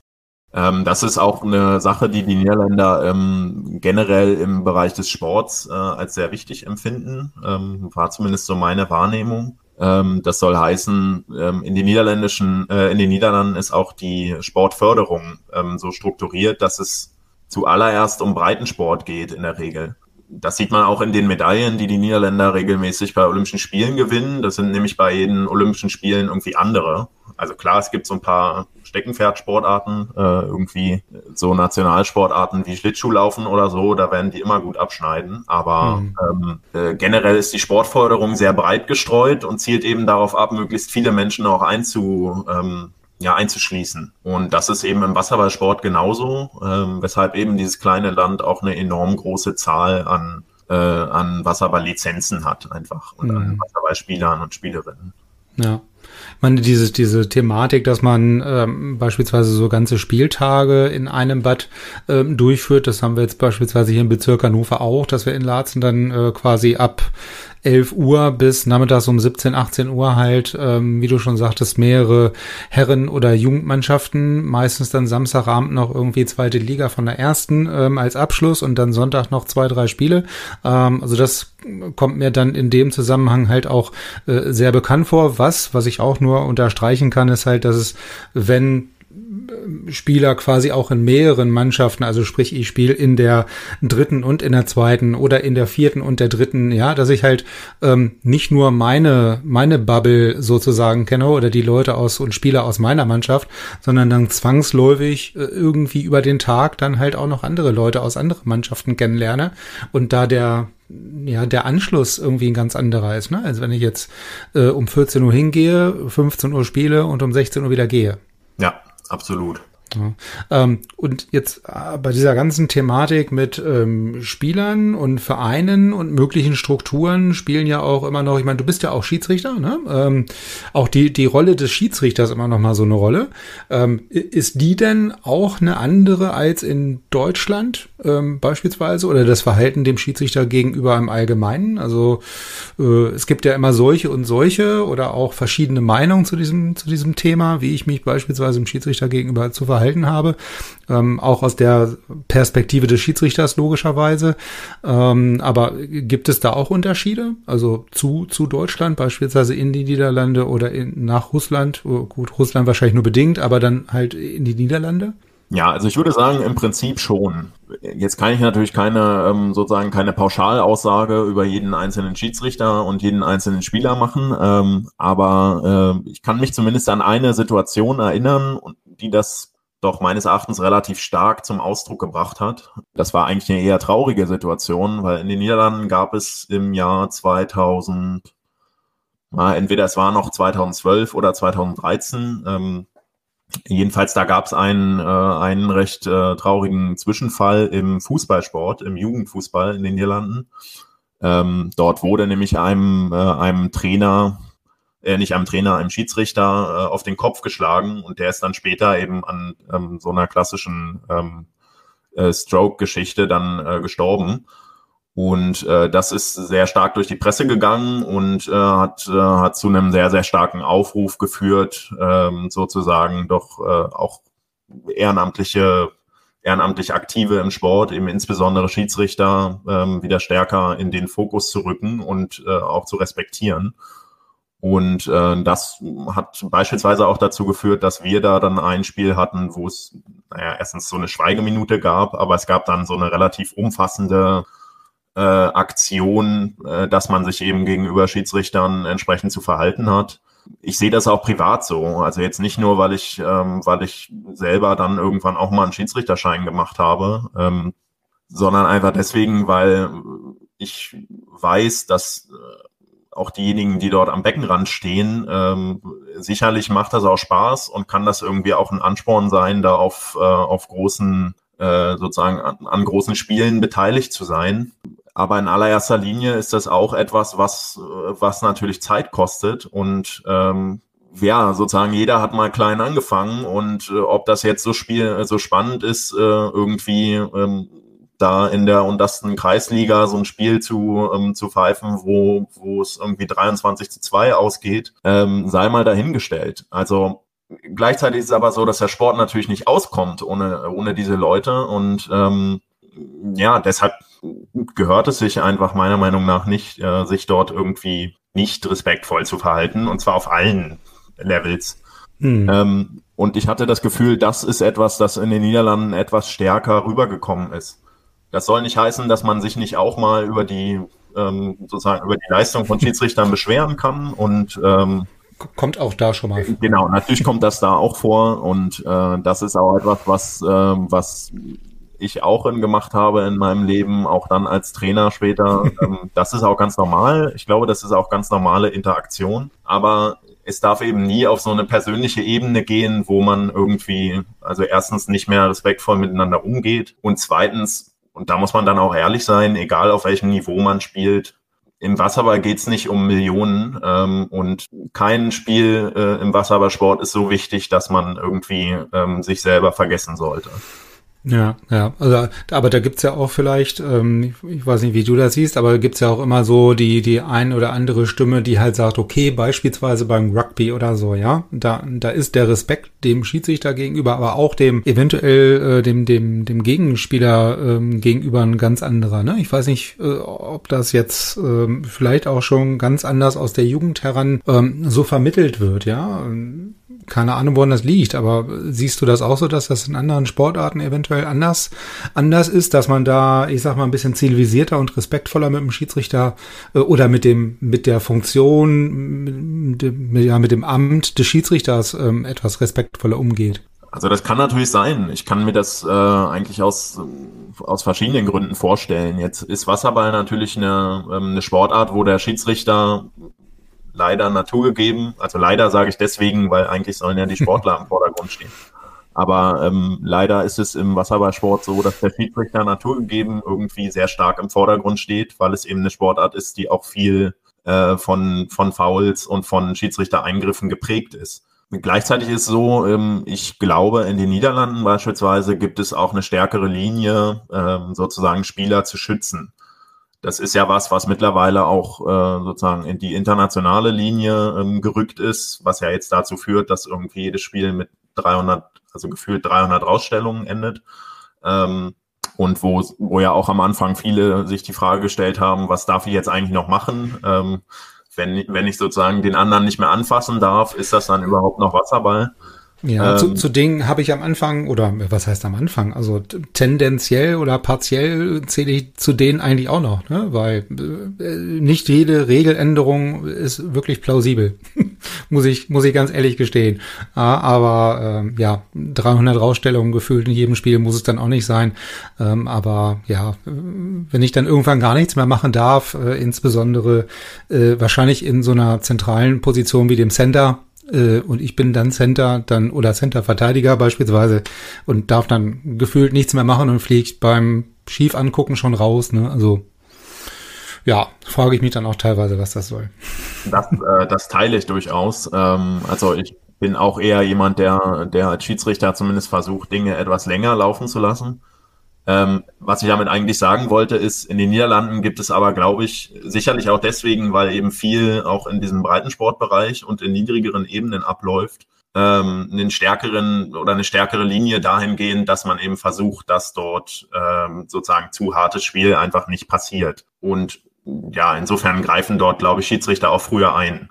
Ähm, das ist auch eine Sache, die die Niederländer ähm, generell im Bereich des Sports äh, als sehr wichtig empfinden. Ähm, war zumindest so meine Wahrnehmung. Ähm, das soll heißen, ähm, in den niederländischen, äh, in den Niederlanden ist auch die Sportförderung ähm, so strukturiert, dass es zuallererst um Breitensport geht in der Regel. Das sieht man auch in den Medaillen, die die Niederländer regelmäßig bei Olympischen Spielen gewinnen. Das sind nämlich bei jeden Olympischen Spielen irgendwie andere. Also klar, es gibt so ein paar Steckenpferdsportarten, äh, irgendwie so Nationalsportarten wie Schlittschuhlaufen oder so, da werden die immer gut abschneiden. Aber mhm. ähm, äh, generell ist die Sportförderung sehr breit gestreut und zielt eben darauf ab, möglichst viele Menschen auch einzu, ähm, ja, einzuschließen. Und das ist eben im Wasserballsport genauso, ähm, weshalb eben dieses kleine Land auch eine enorm große Zahl an, äh, an Wasserballlizenzen hat einfach und mhm. an Wasserballspielern und Spielerinnen. Ja. Ich meine, diese, diese Thematik, dass man ähm, beispielsweise so ganze Spieltage in einem Bad ähm, durchführt, das haben wir jetzt beispielsweise hier im Bezirk Hannover auch, dass wir in Laatzen dann äh, quasi ab 11 Uhr bis nachmittags um 17, 18 Uhr halt, ähm, wie du schon sagtest, mehrere Herren- oder Jugendmannschaften, meistens dann Samstagabend noch irgendwie zweite Liga von der ersten ähm, als Abschluss und dann Sonntag noch zwei, drei Spiele. Ähm, also das kommt mir dann in dem Zusammenhang halt auch äh, sehr bekannt vor. Was, was ich auch nur unterstreichen kann, ist halt, dass es, wenn Spieler quasi auch in mehreren Mannschaften, also sprich, ich spiele in der dritten und in der zweiten oder in der vierten und der dritten, ja, dass ich halt ähm, nicht nur meine, meine Bubble sozusagen kenne oder die Leute aus und Spieler aus meiner Mannschaft, sondern dann zwangsläufig äh, irgendwie über den Tag dann halt auch noch andere Leute aus anderen Mannschaften kennenlerne und da der ja, der Anschluss irgendwie ein ganz anderer ist. Ne? Also wenn ich jetzt äh, um 14 Uhr hingehe, 15 Uhr spiele und um 16 Uhr wieder gehe. Ja, absolut. Ja. Ähm, und jetzt äh, bei dieser ganzen Thematik mit ähm, Spielern und Vereinen und möglichen Strukturen spielen ja auch immer noch, ich meine, du bist ja auch Schiedsrichter, ne? Ähm, auch die, die Rolle des Schiedsrichters immer noch mal so eine Rolle. Ähm, ist die denn auch eine andere als in Deutschland ähm, beispielsweise oder das Verhalten dem Schiedsrichter gegenüber im Allgemeinen? Also äh, es gibt ja immer solche und solche oder auch verschiedene Meinungen zu diesem, zu diesem Thema, wie ich mich beispielsweise dem Schiedsrichter gegenüber zu verhalten verhalten habe, ähm, auch aus der Perspektive des Schiedsrichters logischerweise. Ähm, aber gibt es da auch Unterschiede? Also zu, zu Deutschland, beispielsweise in die Niederlande oder in, nach Russland? Oh, gut, Russland wahrscheinlich nur bedingt, aber dann halt in die Niederlande? Ja, also ich würde sagen, im Prinzip schon. Jetzt kann ich natürlich keine, ähm, sozusagen keine Pauschalaussage über jeden einzelnen Schiedsrichter und jeden einzelnen Spieler machen, ähm, aber äh, ich kann mich zumindest an eine Situation erinnern, die das doch meines Erachtens relativ stark zum Ausdruck gebracht hat. Das war eigentlich eine eher traurige Situation, weil in den Niederlanden gab es im Jahr 2000, na, entweder es war noch 2012 oder 2013, ähm, jedenfalls da gab es einen, äh, einen recht äh, traurigen Zwischenfall im Fußballsport, im Jugendfußball in den Niederlanden. Ähm, dort wurde nämlich einem, äh, einem Trainer äh, nicht einem Trainer, einem Schiedsrichter äh, auf den Kopf geschlagen und der ist dann später eben an ähm, so einer klassischen ähm, äh, Stroke-Geschichte dann äh, gestorben. Und äh, das ist sehr stark durch die Presse gegangen und äh, hat, äh, hat zu einem sehr, sehr starken Aufruf geführt, ähm, sozusagen doch äh, auch ehrenamtliche, ehrenamtlich Aktive im Sport, eben insbesondere Schiedsrichter, ähm, wieder stärker in den Fokus zu rücken und äh, auch zu respektieren. Und äh, das hat beispielsweise auch dazu geführt, dass wir da dann ein Spiel hatten, wo es naja, erstens so eine Schweigeminute gab, aber es gab dann so eine relativ umfassende äh, Aktion, äh, dass man sich eben gegenüber Schiedsrichtern entsprechend zu verhalten hat. Ich sehe das auch privat so. Also jetzt nicht nur, weil ich, ähm, weil ich selber dann irgendwann auch mal einen Schiedsrichterschein gemacht habe, ähm, sondern einfach deswegen, weil ich weiß, dass äh, auch diejenigen, die dort am Beckenrand stehen, ähm, sicherlich macht das auch Spaß und kann das irgendwie auch ein Ansporn sein, da auf, äh, auf großen, äh, sozusagen an, an großen Spielen beteiligt zu sein. Aber in allererster Linie ist das auch etwas, was, was natürlich Zeit kostet und ähm, ja, sozusagen jeder hat mal klein angefangen und äh, ob das jetzt so spiel so spannend ist, äh, irgendwie ähm, da in der untersten Kreisliga so ein Spiel zu, ähm, zu pfeifen, wo, wo es irgendwie 23 zu 2 ausgeht, ähm, sei mal dahingestellt. Also gleichzeitig ist es aber so, dass der Sport natürlich nicht auskommt ohne, ohne diese Leute und ähm, ja, deshalb gehört es sich einfach meiner Meinung nach nicht, äh, sich dort irgendwie nicht respektvoll zu verhalten und zwar auf allen Levels. Hm. Ähm, und ich hatte das Gefühl, das ist etwas, das in den Niederlanden etwas stärker rübergekommen ist. Das soll nicht heißen, dass man sich nicht auch mal über die ähm, sozusagen über die Leistung von Schiedsrichtern beschweren kann und ähm, kommt auch da schon mal. Genau, natürlich kommt das da auch vor und äh, das ist auch etwas, was äh, was ich auch in gemacht habe in meinem Leben, auch dann als Trainer später. ähm, das ist auch ganz normal. Ich glaube, das ist auch ganz normale Interaktion. Aber es darf eben nie auf so eine persönliche Ebene gehen, wo man irgendwie, also erstens nicht mehr respektvoll miteinander umgeht und zweitens und da muss man dann auch ehrlich sein, egal auf welchem Niveau man spielt. Im Wasserball geht's nicht um Millionen ähm, und kein Spiel äh, im Wasserballsport ist so wichtig, dass man irgendwie ähm, sich selber vergessen sollte. Ja, ja, also aber da gibt's ja auch vielleicht, ähm, ich weiß nicht, wie du das siehst, aber gibt's ja auch immer so die die ein oder andere Stimme, die halt sagt, okay, beispielsweise beim Rugby oder so, ja, da da ist der Respekt dem Schiedsrichter gegenüber, aber auch dem eventuell äh, dem dem dem Gegenspieler ähm, gegenüber ein ganz anderer. Ne? Ich weiß nicht, äh, ob das jetzt ähm, vielleicht auch schon ganz anders aus der Jugend heran ähm, so vermittelt wird, ja keine Ahnung, woran das liegt, aber siehst du das auch so, dass das in anderen Sportarten eventuell anders, anders ist, dass man da, ich sag mal, ein bisschen zivilisierter und respektvoller mit dem Schiedsrichter äh, oder mit dem, mit der Funktion, mit ja, mit dem Amt des Schiedsrichters ähm, etwas respektvoller umgeht? Also das kann natürlich sein. Ich kann mir das äh, eigentlich aus, aus verschiedenen Gründen vorstellen. Jetzt ist Wasserball natürlich eine, ähm, eine Sportart, wo der Schiedsrichter leider naturgegeben. Also leider sage ich deswegen, weil eigentlich sollen ja die Sportler im Vordergrund stehen. Aber ähm, leider ist es im Wasserballsport so, dass der Schiedsrichter naturgegeben irgendwie sehr stark im Vordergrund steht, weil es eben eine Sportart ist, die auch viel äh, von, von Fouls und von Schiedsrichtereingriffen geprägt ist. Gleichzeitig ist es so, ähm, ich glaube, in den Niederlanden beispielsweise gibt es auch eine stärkere Linie, ähm, sozusagen Spieler zu schützen. Das ist ja was, was mittlerweile auch äh, sozusagen in die internationale Linie ähm, gerückt ist, was ja jetzt dazu führt, dass irgendwie jedes Spiel mit 300, also gefühlt 300 Rausstellungen endet. Ähm, und wo, wo ja auch am Anfang viele sich die Frage gestellt haben, was darf ich jetzt eigentlich noch machen? Ähm, wenn, wenn ich sozusagen den anderen nicht mehr anfassen darf, ist das dann überhaupt noch Wasserball? Ja, ähm, zu, zu Dingen habe ich am Anfang, oder was heißt am Anfang? Also tendenziell oder partiell zähle ich zu denen eigentlich auch noch, ne? weil äh, nicht jede Regeländerung ist wirklich plausibel, muss ich muss ich ganz ehrlich gestehen. Ja, aber äh, ja, 300 Rausstellungen gefühlt in jedem Spiel muss es dann auch nicht sein. Ähm, aber ja, wenn ich dann irgendwann gar nichts mehr machen darf, äh, insbesondere äh, wahrscheinlich in so einer zentralen Position wie dem Center, äh, und ich bin dann Center dann oder Center-Verteidiger beispielsweise und darf dann gefühlt nichts mehr machen und fliegt beim Schief angucken schon raus. Ne? Also ja, frage ich mich dann auch teilweise, was das soll. Das, äh, das teile ich durchaus. Ähm, also ich bin auch eher jemand, der, der als Schiedsrichter zumindest versucht, Dinge etwas länger laufen zu lassen. Ähm, was ich damit eigentlich sagen wollte, ist, in den Niederlanden gibt es aber, glaube ich, sicherlich auch deswegen, weil eben viel auch in diesem Breitensportbereich und in niedrigeren Ebenen abläuft, ähm, einen stärkeren oder eine stärkere Linie dahingehend, dass man eben versucht, dass dort ähm, sozusagen zu hartes Spiel einfach nicht passiert. Und ja, insofern greifen dort, glaube ich, Schiedsrichter auch früher ein.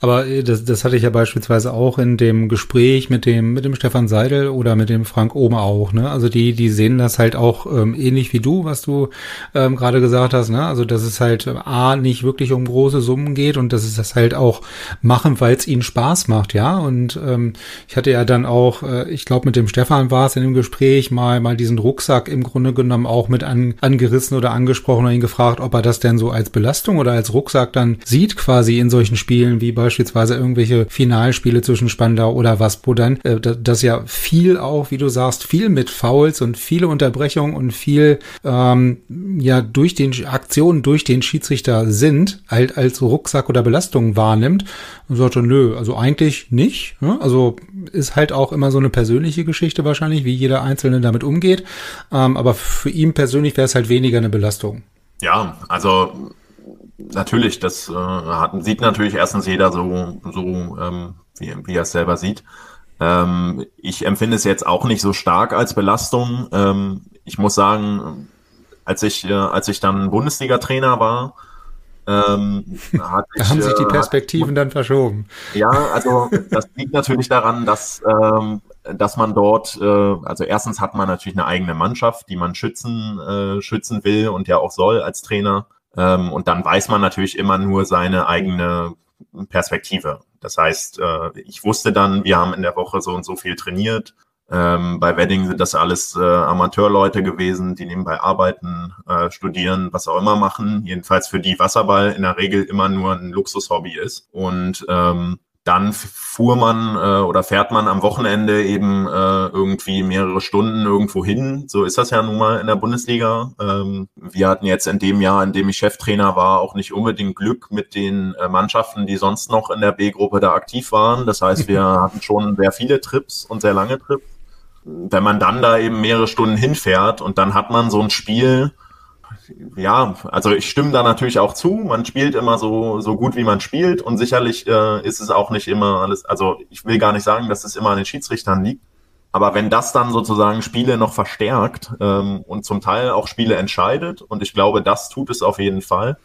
Aber äh, das, das hatte ich ja beispielsweise auch in dem Gespräch mit dem mit dem Stefan Seidel oder mit dem Frank Ohme auch. Ne? Also die die sehen das halt auch ähm, ähnlich wie du, was du ähm, gerade gesagt hast. Ne? Also dass es halt äh, a nicht wirklich um große Summen geht und dass es das halt auch machen, weil es ihnen Spaß macht, ja. Und ähm, ich hatte ja dann auch, äh, ich glaube mit dem Stefan war es in dem Gespräch mal mal diesen Rucksack im Grunde genommen auch mit an, angerissen oder angesprochen und ihn gefragt, ob er das denn so als Belastung oder als Rucksack dann sieht quasi in solchen Spielen wie bei beispielsweise irgendwelche Finalspiele zwischen Spandau oder was, wo dann äh, das ja viel auch, wie du sagst, viel mit Fouls und viele Unterbrechungen und viel ähm, ja durch den Aktionen durch den Schiedsrichter sind, halt als Rucksack oder Belastung wahrnimmt und sagte, nö, also eigentlich nicht. Ne? Also ist halt auch immer so eine persönliche Geschichte wahrscheinlich, wie jeder Einzelne damit umgeht. Ähm, aber für ihn persönlich wäre es halt weniger eine Belastung. Ja, also natürlich, das äh, hat, sieht natürlich erstens jeder so, so ähm, wie, wie er es selber sieht. Ähm, ich empfinde es jetzt auch nicht so stark als Belastung. Ähm, ich muss sagen, als ich, äh, als ich dann Bundesliga-Trainer war, ähm, hat da ich, haben sich die äh, Perspektiven hat, dann verschoben. Ja, also das liegt natürlich daran, dass, ähm, dass man dort, äh, also erstens hat man natürlich eine eigene Mannschaft, die man schützen, äh, schützen will und ja auch soll als Trainer. Ähm, und dann weiß man natürlich immer nur seine eigene Perspektive. Das heißt, äh, ich wusste dann, wir haben in der Woche so und so viel trainiert. Ähm, bei Wedding sind das alles äh, Amateurleute gewesen, die nebenbei arbeiten, äh, studieren, was auch immer machen. Jedenfalls für die Wasserball in der Regel immer nur ein Luxushobby ist. Und ähm, dann fuhr man äh, oder fährt man am Wochenende eben äh, irgendwie mehrere Stunden irgendwo hin. So ist das ja nun mal in der Bundesliga. Ähm, wir hatten jetzt in dem Jahr, in dem ich Cheftrainer war, auch nicht unbedingt Glück mit den äh, Mannschaften, die sonst noch in der B-Gruppe da aktiv waren. Das heißt, wir hatten schon sehr viele Trips und sehr lange Trips. Wenn man dann da eben mehrere Stunden hinfährt und dann hat man so ein Spiel, ja, also ich stimme da natürlich auch zu. Man spielt immer so, so gut, wie man spielt. Und sicherlich äh, ist es auch nicht immer alles, also ich will gar nicht sagen, dass es immer an den Schiedsrichtern liegt. Aber wenn das dann sozusagen Spiele noch verstärkt ähm, und zum Teil auch Spiele entscheidet, und ich glaube, das tut es auf jeden Fall,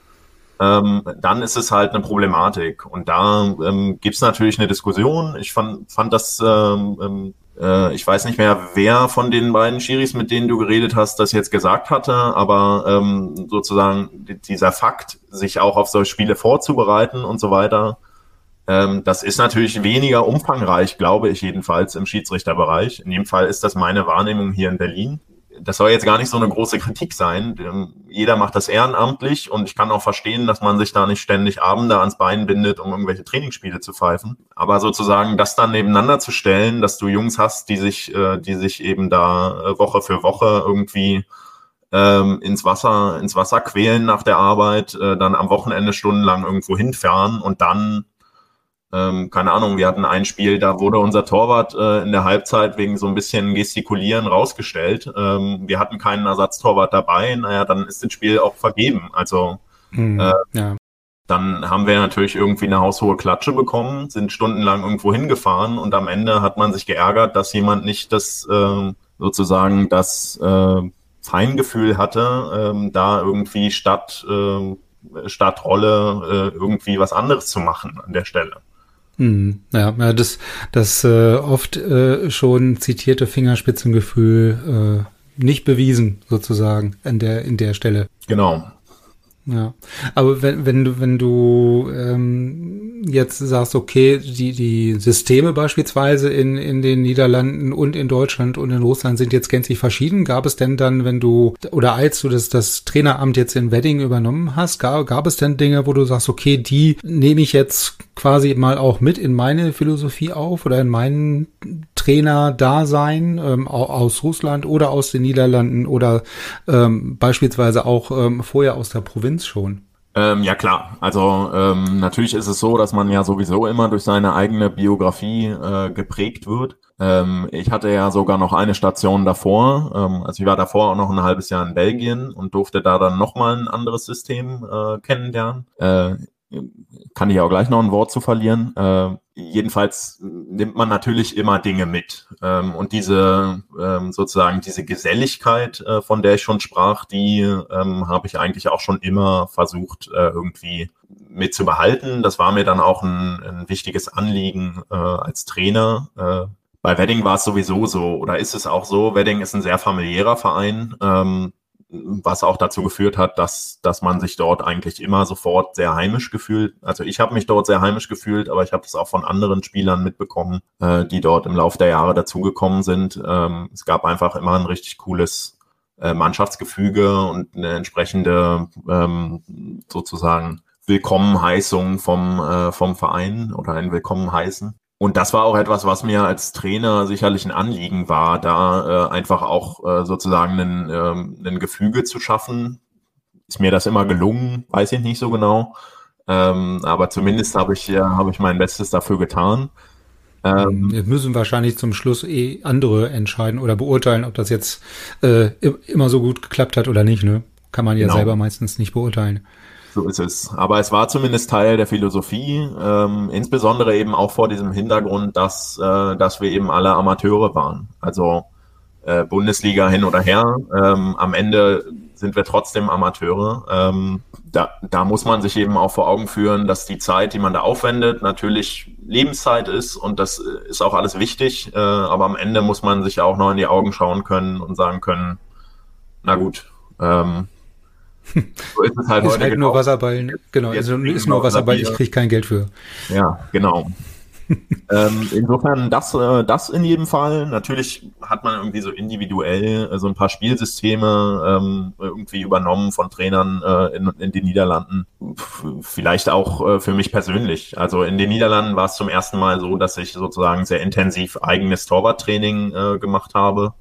ähm, dann ist es halt eine Problematik. Und da ähm, gibt es natürlich eine Diskussion. Ich fand, fand das ähm, ähm äh, ich weiß nicht mehr, wer von den beiden Schiris, mit denen du geredet hast, das jetzt gesagt hatte, aber ähm, sozusagen dieser Fakt, sich auch auf solche Spiele vorzubereiten und so weiter, ähm, das ist natürlich weniger umfangreich, glaube ich jedenfalls im Schiedsrichterbereich. In dem Fall ist das meine Wahrnehmung hier in Berlin das soll jetzt gar nicht so eine große Kritik sein. Jeder macht das ehrenamtlich und ich kann auch verstehen, dass man sich da nicht ständig Abende ans Bein bindet, um irgendwelche Trainingsspiele zu pfeifen. Aber sozusagen das dann nebeneinander zu stellen, dass du Jungs hast, die sich, äh, die sich eben da äh, Woche für Woche irgendwie ähm, ins Wasser, ins Wasser quälen nach der Arbeit, äh, dann am Wochenende stundenlang irgendwo hinfahren und dann ähm, keine Ahnung, wir hatten ein Spiel, da wurde unser Torwart äh, in der Halbzeit wegen so ein bisschen Gestikulieren rausgestellt. Ähm, wir hatten keinen Ersatztorwart dabei. Naja, dann ist das Spiel auch vergeben. Also mhm, äh, ja. dann haben wir natürlich irgendwie eine haushohe Klatsche bekommen, sind stundenlang irgendwo hingefahren und am Ende hat man sich geärgert, dass jemand nicht das äh, sozusagen das äh, Feingefühl hatte, äh, da irgendwie statt äh, statt Rolle äh, irgendwie was anderes zu machen an der Stelle. Hm, ja, ja, das, das äh, oft äh, schon zitierte Fingerspitzengefühl äh, nicht bewiesen, sozusagen, an der, in der Stelle. Genau. Ja, aber wenn, wenn du, wenn du ähm, jetzt sagst, okay, die, die Systeme beispielsweise in, in den Niederlanden und in Deutschland und in Russland sind jetzt gänzlich verschieden, gab es denn dann, wenn du, oder als du das, das Traineramt jetzt in Wedding übernommen hast, gab, gab es denn Dinge, wo du sagst, okay, die nehme ich jetzt quasi mal auch mit in meine Philosophie auf oder in meinen Trainer-Dasein ähm, aus Russland oder aus den Niederlanden oder ähm, beispielsweise auch ähm, vorher aus der Provinz schon? Ähm, ja klar, also ähm, natürlich ist es so, dass man ja sowieso immer durch seine eigene Biografie äh, geprägt wird. Ähm, ich hatte ja sogar noch eine Station davor, ähm, also ich war davor auch noch ein halbes Jahr in Belgien und durfte da dann nochmal ein anderes System äh, kennenlernen. Äh, kann ich auch gleich noch ein Wort zu verlieren. Äh, jedenfalls nimmt man natürlich immer Dinge mit. Ähm, und diese ähm, sozusagen diese Geselligkeit, äh, von der ich schon sprach, die ähm, habe ich eigentlich auch schon immer versucht, äh, irgendwie mit zu behalten. Das war mir dann auch ein, ein wichtiges Anliegen äh, als Trainer. Äh, bei Wedding war es sowieso so, oder ist es auch so, Wedding ist ein sehr familiärer Verein. Ähm, was auch dazu geführt hat, dass, dass man sich dort eigentlich immer sofort sehr heimisch gefühlt. Also ich habe mich dort sehr heimisch gefühlt, aber ich habe das auch von anderen Spielern mitbekommen, äh, die dort im Laufe der Jahre dazugekommen sind. Ähm, es gab einfach immer ein richtig cooles äh, Mannschaftsgefüge und eine entsprechende ähm, sozusagen Willkommenheißung vom, äh, vom Verein oder ein Willkommen heißen. Und das war auch etwas, was mir als Trainer sicherlich ein Anliegen war, da äh, einfach auch äh, sozusagen ein, ähm, ein Gefüge zu schaffen. Ist mir das immer gelungen? Weiß ich nicht so genau. Ähm, aber zumindest habe ich, ja, habe ich mein Bestes dafür getan. Ähm, Wir müssen wahrscheinlich zum Schluss eh andere entscheiden oder beurteilen, ob das jetzt äh, immer so gut geklappt hat oder nicht. Ne? Kann man ja genau. selber meistens nicht beurteilen. So ist es. Aber es war zumindest Teil der Philosophie, ähm, insbesondere eben auch vor diesem Hintergrund, dass, äh, dass wir eben alle Amateure waren. Also äh, Bundesliga hin oder her. Ähm, am Ende sind wir trotzdem Amateure. Ähm, da, da muss man sich eben auch vor Augen führen, dass die Zeit, die man da aufwendet, natürlich Lebenszeit ist und das ist auch alles wichtig. Äh, aber am Ende muss man sich auch noch in die Augen schauen können und sagen können, na gut, ähm, so ist es halt ist heute. Halt nur Wasserball, genau. Jetzt also ist nur Wasserball, ich kriege kein Geld für. Ja, genau. ähm, insofern das, äh, das in jedem Fall. Natürlich hat man irgendwie so individuell äh, so ein paar Spielsysteme ähm, irgendwie übernommen von Trainern äh, in, in den Niederlanden. F vielleicht auch äh, für mich persönlich. Also in den Niederlanden war es zum ersten Mal so, dass ich sozusagen sehr intensiv eigenes Torwarttraining äh, gemacht habe.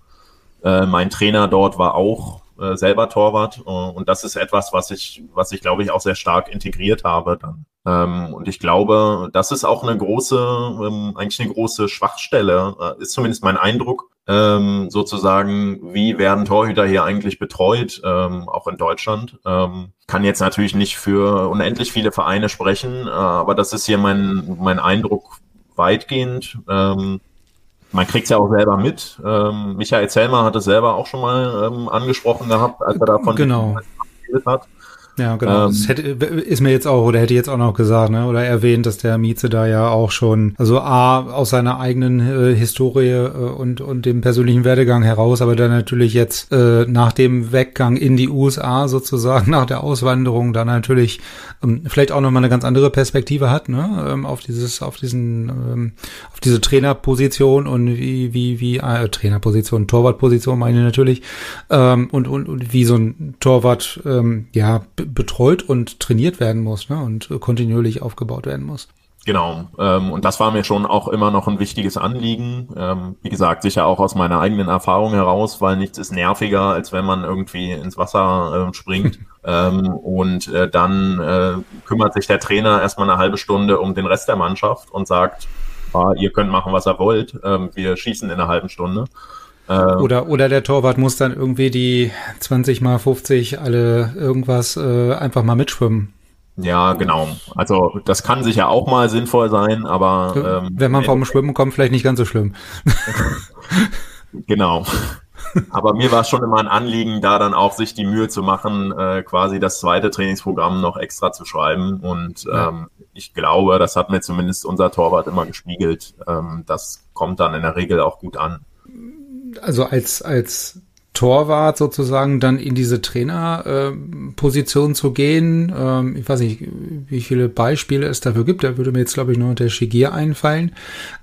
Äh, mein Trainer dort war auch äh, selber Torwart. Äh, und das ist etwas, was ich, was ich glaube ich auch sehr stark integriert habe dann. Ähm, und ich glaube, das ist auch eine große, ähm, eigentlich eine große Schwachstelle, äh, ist zumindest mein Eindruck, ähm, sozusagen, wie werden Torhüter hier eigentlich betreut, auch in Deutschland. Kann jetzt natürlich nicht für unendlich viele Vereine sprechen, aber das ist hier mein, mein Eindruck weitgehend. Man kriegt es ja auch selber mit. Ähm, Michael Zellmer hat es selber auch schon mal ähm, angesprochen gehabt, als er davon genau. hat. Ja, genau. Ähm, das hätte, ist mir jetzt auch, oder hätte jetzt auch noch gesagt, ne, oder erwähnt, dass der Mieze da ja auch schon, also A, aus seiner eigenen äh, Historie äh, und, und dem persönlichen Werdegang heraus, aber dann natürlich jetzt äh, nach dem Weggang in die USA sozusagen, nach der Auswanderung, dann natürlich ähm, vielleicht auch nochmal eine ganz andere Perspektive hat, ne, ähm, auf dieses, auf diesen, ähm, auf diese Trainerposition und wie, wie, wie, äh, Trainerposition, Torwartposition meine ich natürlich, ähm, und, und, und wie so ein Torwart, ähm, ja, betreut und trainiert werden muss ne? und kontinuierlich aufgebaut werden muss. Genau, ähm, und das war mir schon auch immer noch ein wichtiges Anliegen. Ähm, wie gesagt, sicher auch aus meiner eigenen Erfahrung heraus, weil nichts ist nerviger, als wenn man irgendwie ins Wasser äh, springt. ähm, und äh, dann äh, kümmert sich der Trainer erstmal eine halbe Stunde um den Rest der Mannschaft und sagt, ah, ihr könnt machen, was ihr wollt, ähm, wir schießen in einer halben Stunde. Ähm, oder, oder der Torwart muss dann irgendwie die 20 mal 50 alle irgendwas äh, einfach mal mitschwimmen. Ja, genau. Also das kann sicher auch mal sinnvoll sein, aber ähm, wenn man vom Schwimmen kommt, vielleicht nicht ganz so schlimm. genau. Aber mir war es schon immer ein Anliegen, da dann auch sich die Mühe zu machen, äh, quasi das zweite Trainingsprogramm noch extra zu schreiben. Und ja. ähm, ich glaube, das hat mir zumindest unser Torwart immer gespiegelt. Ähm, das kommt dann in der Regel auch gut an also als, als Torwart sozusagen dann in diese Trainerposition äh, zu gehen. Ähm, ich weiß nicht, wie viele Beispiele es dafür gibt. Da würde mir jetzt, glaube ich, nur der Shigir einfallen.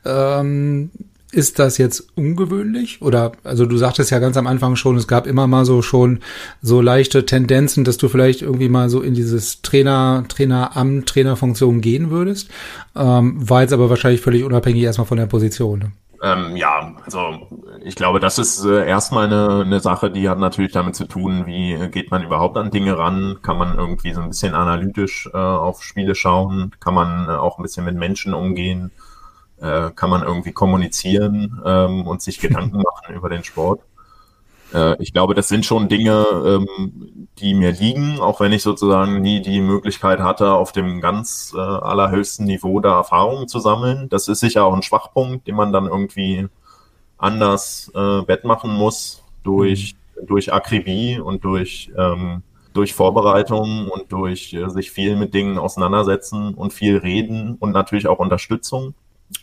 Ähm, ist das jetzt ungewöhnlich? Oder, also du sagtest ja ganz am Anfang schon, es gab immer mal so schon so leichte Tendenzen, dass du vielleicht irgendwie mal so in dieses Trainer, Traineramt, Trainerfunktion gehen würdest. Ähm, war jetzt aber wahrscheinlich völlig unabhängig erstmal von der Position. Ähm, ja, also ich glaube, das ist äh, erstmal eine, eine Sache, die hat natürlich damit zu tun, wie geht man überhaupt an Dinge ran? Kann man irgendwie so ein bisschen analytisch äh, auf Spiele schauen? Kann man äh, auch ein bisschen mit Menschen umgehen? Äh, kann man irgendwie kommunizieren ähm, und sich Gedanken machen über den Sport? Äh, ich glaube, das sind schon Dinge, ähm, die mir liegen, auch wenn ich sozusagen nie die Möglichkeit hatte, auf dem ganz äh, allerhöchsten Niveau da Erfahrungen zu sammeln. Das ist sicher auch ein Schwachpunkt, den man dann irgendwie anders äh, wettmachen muss durch, mhm. durch Akribie und durch, ähm, durch Vorbereitung und durch äh, sich viel mit Dingen auseinandersetzen und viel reden und natürlich auch Unterstützung.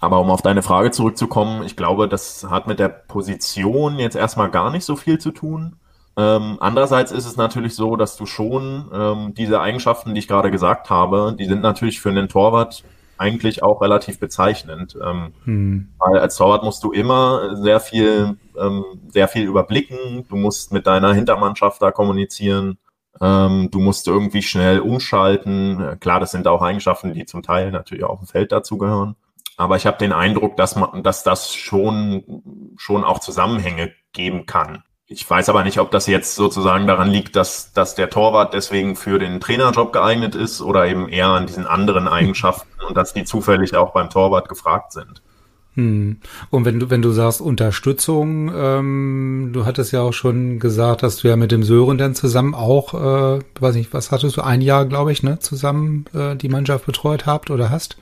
Aber um auf deine Frage zurückzukommen, ich glaube, das hat mit der Position jetzt erstmal gar nicht so viel zu tun. Ähm, andererseits ist es natürlich so, dass du schon ähm, diese Eigenschaften, die ich gerade gesagt habe, die sind natürlich für einen Torwart eigentlich auch relativ bezeichnend. Ähm, hm. Weil als Torwart musst du immer sehr viel, ähm, sehr viel überblicken. Du musst mit deiner Hintermannschaft da kommunizieren. Ähm, du musst irgendwie schnell umschalten. Klar, das sind auch Eigenschaften, die zum Teil natürlich auch im Feld dazugehören. Aber ich habe den Eindruck, dass man, dass das schon, schon auch Zusammenhänge geben kann. Ich weiß aber nicht, ob das jetzt sozusagen daran liegt, dass, dass der Torwart deswegen für den Trainerjob geeignet ist oder eben eher an diesen anderen Eigenschaften und dass die zufällig auch beim Torwart gefragt sind. Hm. Und wenn du, wenn du sagst Unterstützung, ähm, du hattest ja auch schon gesagt, dass du ja mit dem Sören dann zusammen auch, äh, weiß nicht, was hattest du, ein Jahr, glaube ich, ne, zusammen äh, die Mannschaft betreut habt oder hast?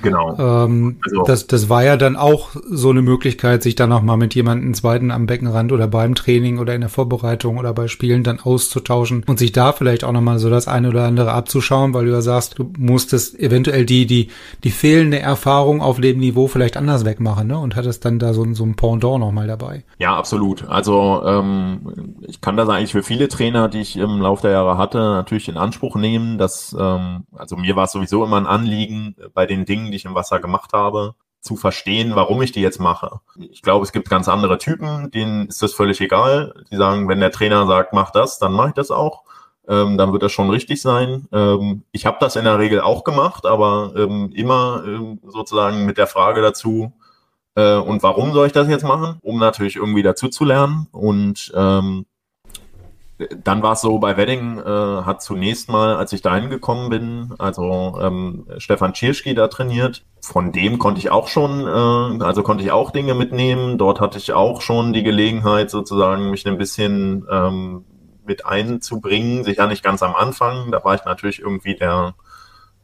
Genau. Ähm, also. das, das war ja dann auch so eine Möglichkeit, sich dann noch mal mit jemandem zweiten am Beckenrand oder beim Training oder in der Vorbereitung oder bei Spielen dann auszutauschen und sich da vielleicht auch noch mal so das eine oder andere abzuschauen, weil du ja sagst, du musstest eventuell die, die, die fehlende Erfahrung auf dem Niveau vielleicht anders wegmachen, ne? Und hattest dann da so, so ein Pendant noch mal dabei. Ja, absolut. Also ähm, ich kann das eigentlich für viele Trainer, die ich im Laufe der Jahre hatte, natürlich in Anspruch nehmen, dass ähm, also mir war es sowieso immer ein Anliegen bei den Dingen, die ich im Wasser gemacht habe, zu verstehen, warum ich die jetzt mache. Ich glaube, es gibt ganz andere Typen, denen ist das völlig egal. Die sagen, wenn der Trainer sagt, mach das, dann mache ich das auch. Ähm, dann wird das schon richtig sein. Ähm, ich habe das in der Regel auch gemacht, aber ähm, immer ähm, sozusagen mit der Frage dazu, äh, und warum soll ich das jetzt machen? Um natürlich irgendwie dazu zu lernen. Und ähm, dann war es so, bei Wedding äh, hat zunächst mal, als ich da hingekommen bin, also ähm, Stefan Tschirschki da trainiert. Von dem konnte ich auch schon, äh, also konnte ich auch Dinge mitnehmen. Dort hatte ich auch schon die Gelegenheit, sozusagen mich ein bisschen ähm, mit einzubringen. Sicher nicht ganz am Anfang. Da war ich natürlich irgendwie der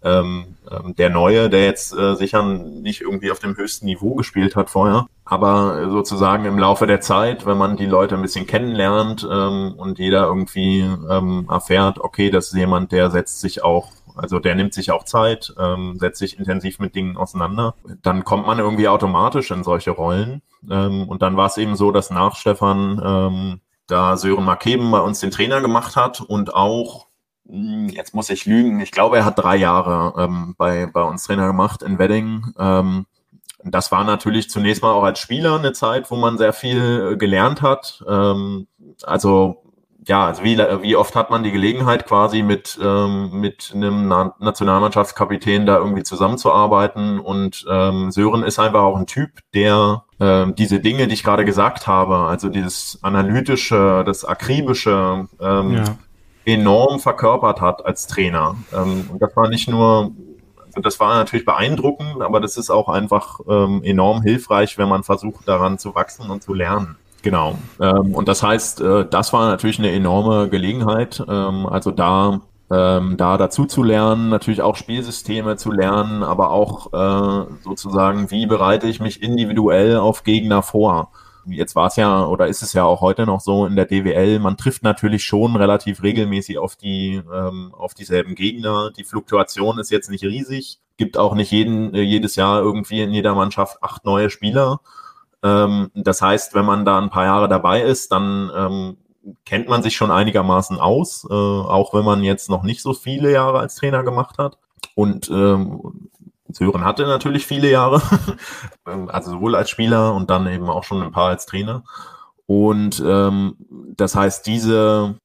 ähm, ähm, der Neue, der jetzt äh, sicher nicht irgendwie auf dem höchsten Niveau gespielt hat vorher. Aber sozusagen im Laufe der Zeit, wenn man die Leute ein bisschen kennenlernt ähm, und jeder irgendwie ähm, erfährt, okay, das ist jemand, der setzt sich auch also der nimmt sich auch Zeit, ähm, setzt sich intensiv mit Dingen auseinander. Dann kommt man irgendwie automatisch in solche Rollen. Ähm, und dann war es eben so, dass nach Stefan ähm, da Sören Markeben bei uns den Trainer gemacht hat und auch jetzt muss ich lügen, ich glaube, er hat drei Jahre ähm, bei, bei uns Trainer gemacht in Wedding. Ähm, das war natürlich zunächst mal auch als Spieler eine Zeit, wo man sehr viel äh, gelernt hat. Ähm, also ja, also wie, wie oft hat man die Gelegenheit quasi mit, ähm, mit einem Nationalmannschaftskapitän da irgendwie zusammenzuarbeiten und ähm, Sören ist einfach auch ein Typ, der ähm, diese Dinge, die ich gerade gesagt habe, also dieses analytische, das akribische, ähm, ja enorm verkörpert hat als Trainer. Ähm, und das war nicht nur, also das war natürlich beeindruckend, aber das ist auch einfach ähm, enorm hilfreich, wenn man versucht, daran zu wachsen und zu lernen. Genau. Ähm, und das heißt, äh, das war natürlich eine enorme Gelegenheit. Also da ähm, da dazu zu lernen, natürlich auch Spielsysteme zu lernen, aber auch äh, sozusagen, wie bereite ich mich individuell auf Gegner vor jetzt war es ja oder ist es ja auch heute noch so in der DWL, man trifft natürlich schon relativ regelmäßig auf die ähm, auf dieselben Gegner. Die Fluktuation ist jetzt nicht riesig, gibt auch nicht jeden äh, jedes Jahr irgendwie in jeder Mannschaft acht neue Spieler. Ähm, das heißt, wenn man da ein paar Jahre dabei ist, dann ähm, kennt man sich schon einigermaßen aus, äh, auch wenn man jetzt noch nicht so viele Jahre als Trainer gemacht hat. Und ähm, Sören hatte natürlich viele Jahre, also sowohl als Spieler und dann eben auch schon ein paar als Trainer. Und ähm, das heißt, diese,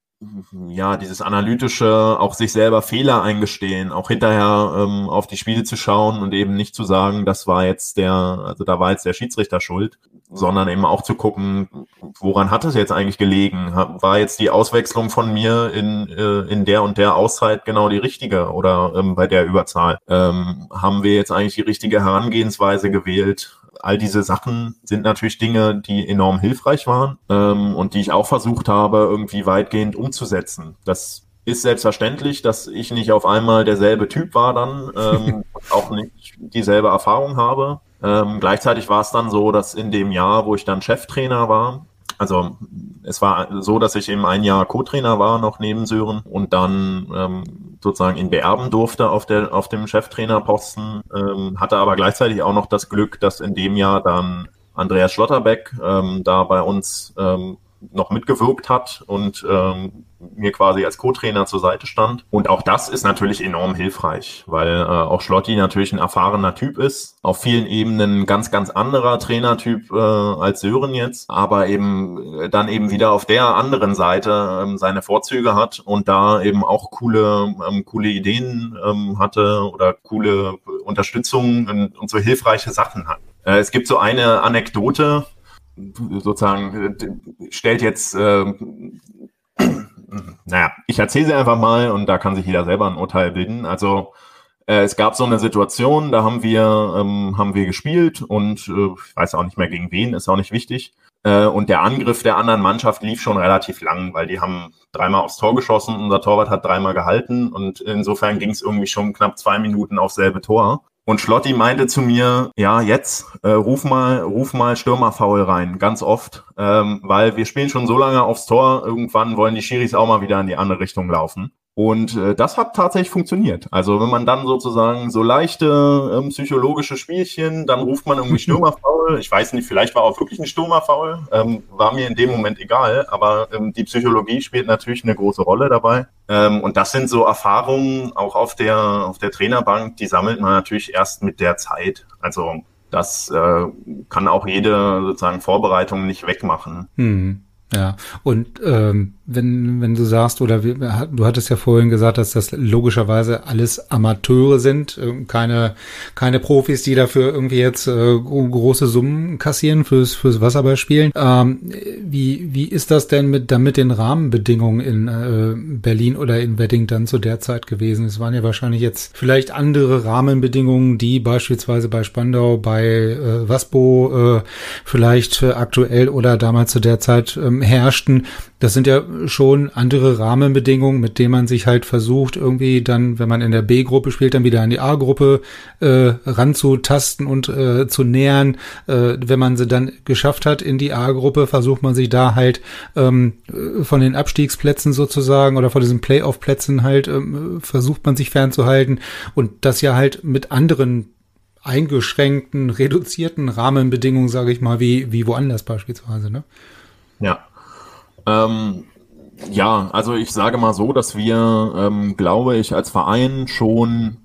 ja, dieses analytische, auch sich selber Fehler eingestehen, auch hinterher ähm, auf die Spiele zu schauen und eben nicht zu sagen, das war jetzt der, also da war jetzt der Schiedsrichter schuld, sondern eben auch zu gucken, woran hat es jetzt eigentlich gelegen? War jetzt die Auswechslung von mir in, äh, in der und der Auszeit genau die richtige oder ähm, bei der Überzahl? Ähm, haben wir jetzt eigentlich die richtige Herangehensweise gewählt? All diese Sachen sind natürlich Dinge, die enorm hilfreich waren ähm, und die ich auch versucht habe, irgendwie weitgehend umzusetzen. Das ist selbstverständlich, dass ich nicht auf einmal derselbe Typ war dann, ähm, auch nicht dieselbe Erfahrung habe. Ähm, gleichzeitig war es dann so, dass in dem Jahr, wo ich dann Cheftrainer war, also es war so, dass ich eben ein Jahr Co-Trainer war, noch neben Sören und dann ähm, sozusagen ihn beerben durfte auf, der, auf dem Cheftrainerposten, ähm, hatte aber gleichzeitig auch noch das Glück, dass in dem Jahr dann Andreas Schlotterbeck ähm, da bei uns ähm, noch mitgewirkt hat und ähm, mir quasi als Co-Trainer zur Seite stand. Und auch das ist natürlich enorm hilfreich, weil äh, auch Schlotti natürlich ein erfahrener Typ ist, auf vielen Ebenen ganz, ganz anderer Trainertyp äh, als Sören jetzt, aber eben äh, dann eben wieder auf der anderen Seite ähm, seine Vorzüge hat und da eben auch coole, ähm, coole Ideen ähm, hatte oder coole Unterstützung und, und so hilfreiche Sachen hat. Äh, es gibt so eine Anekdote, sozusagen äh, stellt jetzt, äh, naja, ich erzähle sie einfach mal und da kann sich jeder selber ein Urteil bilden. Also äh, es gab so eine Situation, da haben wir ähm, haben wir gespielt und äh, ich weiß auch nicht mehr gegen wen, ist auch nicht wichtig. Äh, und der Angriff der anderen Mannschaft lief schon relativ lang, weil die haben dreimal aufs Tor geschossen, unser Torwart hat dreimal gehalten und insofern ging es irgendwie schon knapp zwei Minuten aufs selbe Tor. Und Schlotti meinte zu mir, ja, jetzt äh, ruf mal, ruf mal Stürmerfaul rein, ganz oft, ähm, weil wir spielen schon so lange aufs Tor, irgendwann wollen die Schiris auch mal wieder in die andere Richtung laufen. Und äh, das hat tatsächlich funktioniert. Also wenn man dann sozusagen so leichte ähm, psychologische Spielchen, dann ruft man irgendwie Stürmerfaul. Ich weiß nicht, vielleicht war auch wirklich ein Stürmerfaul. Ähm, war mir in dem Moment egal, aber ähm, die Psychologie spielt natürlich eine große Rolle dabei. Ähm, und das sind so Erfahrungen auch auf der auf der Trainerbank, die sammelt man natürlich erst mit der Zeit. Also das äh, kann auch jede sozusagen Vorbereitung nicht wegmachen. Hm. Ja, und ähm, wenn, wenn du sagst, oder du hattest ja vorhin gesagt, dass das logischerweise alles Amateure sind, ähm, keine, keine Profis, die dafür irgendwie jetzt äh, große Summen kassieren fürs, fürs Wasserballspielen. Ähm, wie, wie ist das denn mit, damit den Rahmenbedingungen in äh, Berlin oder in Wedding dann zu der Zeit gewesen? Es waren ja wahrscheinlich jetzt vielleicht andere Rahmenbedingungen, die beispielsweise bei Spandau, bei äh, Waspo äh, vielleicht äh, aktuell oder damals zu der Zeit ähm, herrschten. Das sind ja schon andere Rahmenbedingungen, mit denen man sich halt versucht, irgendwie dann, wenn man in der B-Gruppe spielt, dann wieder an die A-Gruppe äh, ranzutasten und äh, zu nähern. Äh, wenn man sie dann geschafft hat in die A-Gruppe, versucht man sich da halt ähm, von den Abstiegsplätzen sozusagen oder von diesen Playoff-Plätzen halt, ähm, versucht man sich fernzuhalten und das ja halt mit anderen eingeschränkten, reduzierten Rahmenbedingungen, sage ich mal, wie, wie woanders beispielsweise, ne? Ja. Ähm, ja, also ich sage mal so, dass wir, ähm, glaube ich, als Verein schon,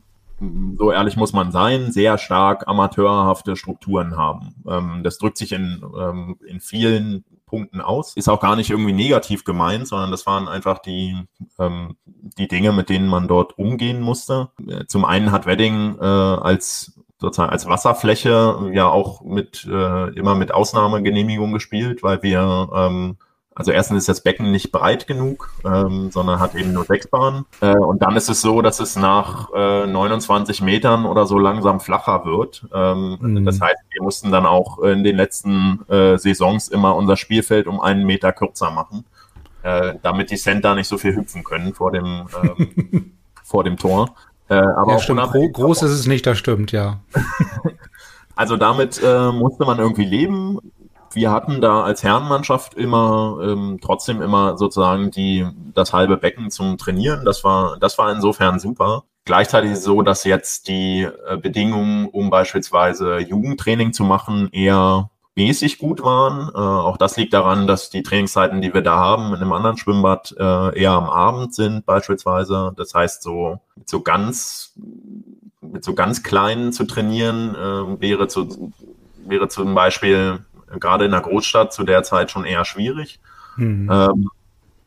so ehrlich muss man sein, sehr stark amateurhafte Strukturen haben. Ähm, das drückt sich in, ähm, in vielen Punkten aus. Ist auch gar nicht irgendwie negativ gemeint, sondern das waren einfach die, ähm, die Dinge, mit denen man dort umgehen musste. Zum einen hat Wedding äh, als sozusagen als Wasserfläche ja auch mit äh, immer mit Ausnahmegenehmigung gespielt, weil wir ähm, also erstens ist das Becken nicht breit genug, ähm, sondern hat eben nur sechs Bahnen. Äh, und dann ist es so, dass es nach äh, 29 Metern oder so langsam flacher wird. Ähm, mhm. Das heißt, wir mussten dann auch in den letzten äh, Saisons immer unser Spielfeld um einen Meter kürzer machen, äh, damit die Center nicht so viel hüpfen können vor dem, ähm, vor dem Tor. Äh, aber ja, stimmt. Gro groß ist es nicht, das stimmt, ja. also damit äh, musste man irgendwie leben wir hatten da als Herrenmannschaft immer ähm, trotzdem immer sozusagen die das halbe Becken zum Trainieren. Das war das war insofern super. Gleichzeitig so, dass jetzt die äh, Bedingungen, um beispielsweise Jugendtraining zu machen, eher mäßig gut waren. Äh, auch das liegt daran, dass die Trainingszeiten, die wir da haben, in einem anderen Schwimmbad äh, eher am Abend sind beispielsweise. Das heißt, so so ganz mit so ganz kleinen zu trainieren äh, wäre zu wäre zum Beispiel gerade in der Großstadt zu der Zeit schon eher schwierig. Mhm. Ähm,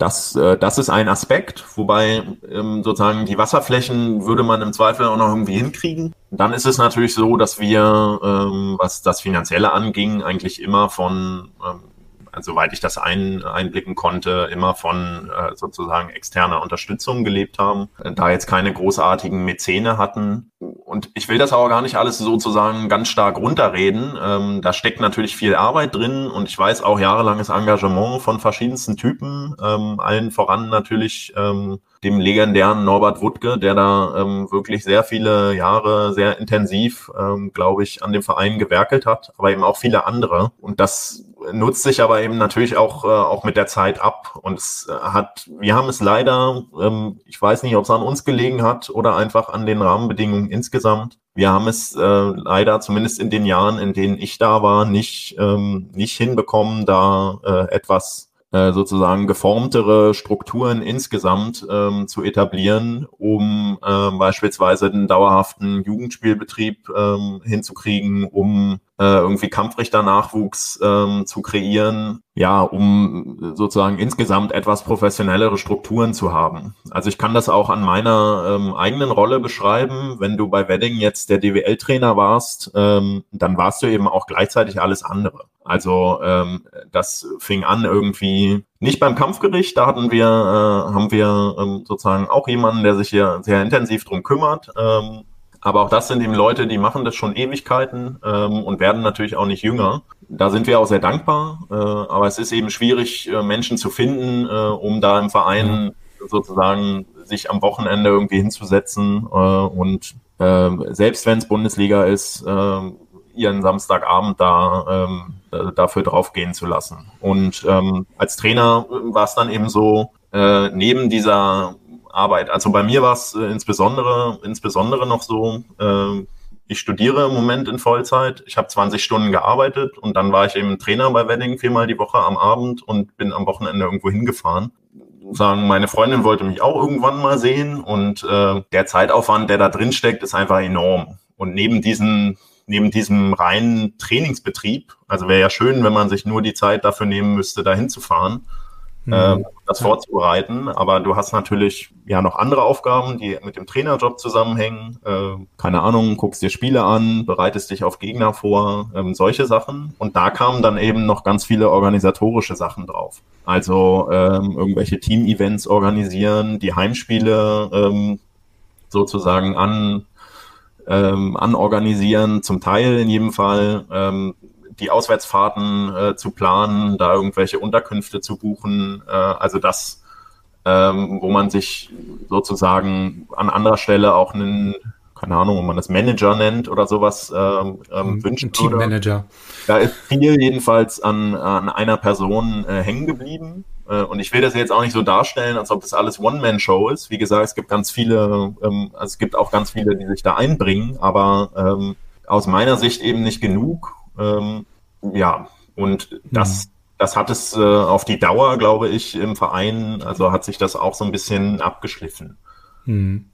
das, äh, das ist ein Aspekt, wobei ähm, sozusagen die Wasserflächen würde man im Zweifel auch noch irgendwie hinkriegen. Dann ist es natürlich so, dass wir, ähm, was das Finanzielle anging, eigentlich immer von ähm, soweit ich das ein, einblicken konnte, immer von äh, sozusagen externer Unterstützung gelebt haben, da jetzt keine großartigen Mäzene hatten. Und ich will das aber gar nicht alles sozusagen ganz stark runterreden. Ähm, da steckt natürlich viel Arbeit drin und ich weiß auch jahrelanges Engagement von verschiedensten Typen, ähm, allen voran natürlich ähm, dem legendären Norbert Wuttke, der da ähm, wirklich sehr viele Jahre sehr intensiv, ähm, glaube ich, an dem Verein gewerkelt hat, aber eben auch viele andere. Und das nutzt sich aber eben natürlich auch, äh, auch mit der Zeit ab. Und es äh, hat, wir haben es leider, ähm, ich weiß nicht, ob es an uns gelegen hat oder einfach an den Rahmenbedingungen insgesamt. Wir haben es äh, leider zumindest in den Jahren, in denen ich da war, nicht, ähm, nicht hinbekommen, da äh, etwas äh, sozusagen geformtere Strukturen insgesamt ähm, zu etablieren, um äh, beispielsweise den dauerhaften Jugendspielbetrieb ähm, hinzukriegen, um äh, irgendwie Kampfrichter-Nachwuchs ähm, zu kreieren, ja, um sozusagen insgesamt etwas professionellere Strukturen zu haben. Also ich kann das auch an meiner ähm, eigenen Rolle beschreiben. Wenn du bei Wedding jetzt der DWL-Trainer warst, ähm, dann warst du eben auch gleichzeitig alles andere. Also ähm, das fing an irgendwie nicht beim Kampfgericht, da hatten wir, äh, haben wir ähm, sozusagen auch jemanden, der sich hier sehr intensiv drum kümmert. Ähm, aber auch das sind eben Leute, die machen das schon Ewigkeiten ähm, und werden natürlich auch nicht jünger. Da sind wir auch sehr dankbar. Äh, aber es ist eben schwierig, äh, Menschen zu finden, äh, um da im Verein sozusagen sich am Wochenende irgendwie hinzusetzen äh, und äh, selbst wenn es Bundesliga ist, äh, ihren Samstagabend da ähm, äh, dafür draufgehen zu lassen. Und ähm, als Trainer war es dann eben so, äh, neben dieser Arbeit, also bei mir war es äh, insbesondere, insbesondere noch so, äh, ich studiere im Moment in Vollzeit. Ich habe 20 Stunden gearbeitet und dann war ich eben Trainer bei Wedding viermal die Woche am Abend und bin am Wochenende irgendwo hingefahren. Sagen, meine Freundin wollte mich auch irgendwann mal sehen und äh, der Zeitaufwand, der da drin steckt, ist einfach enorm. Und neben diesen neben diesem reinen Trainingsbetrieb, also wäre ja schön, wenn man sich nur die Zeit dafür nehmen müsste, dahin zu fahren, mhm. äh, das vorzubereiten. Aber du hast natürlich ja noch andere Aufgaben, die mit dem Trainerjob zusammenhängen. Äh, keine Ahnung, guckst dir Spiele an, bereitest dich auf Gegner vor, ähm, solche Sachen. Und da kamen dann eben noch ganz viele organisatorische Sachen drauf. Also ähm, irgendwelche Team-Events organisieren, die Heimspiele ähm, sozusagen an ähm, anorganisieren, zum Teil in jedem Fall ähm, die Auswärtsfahrten äh, zu planen, da irgendwelche Unterkünfte zu buchen. Äh, also das, ähm, wo man sich sozusagen an anderer Stelle auch einen, keine Ahnung, ob man das Manager nennt oder sowas ähm, ähm, wünscht. Ein Teammanager. Da ist viel jedenfalls an, an einer Person äh, hängen geblieben. Äh, und ich will das jetzt auch nicht so darstellen, als ob das alles One-Man-Show ist. Wie gesagt, es gibt ganz viele, ähm, also es gibt auch ganz viele, die sich da einbringen, aber ähm, aus meiner Sicht eben nicht genug. Ähm, ja, und das, mhm. das hat es äh, auf die Dauer, glaube ich, im Verein, also hat sich das auch so ein bisschen abgeschliffen. Mhm.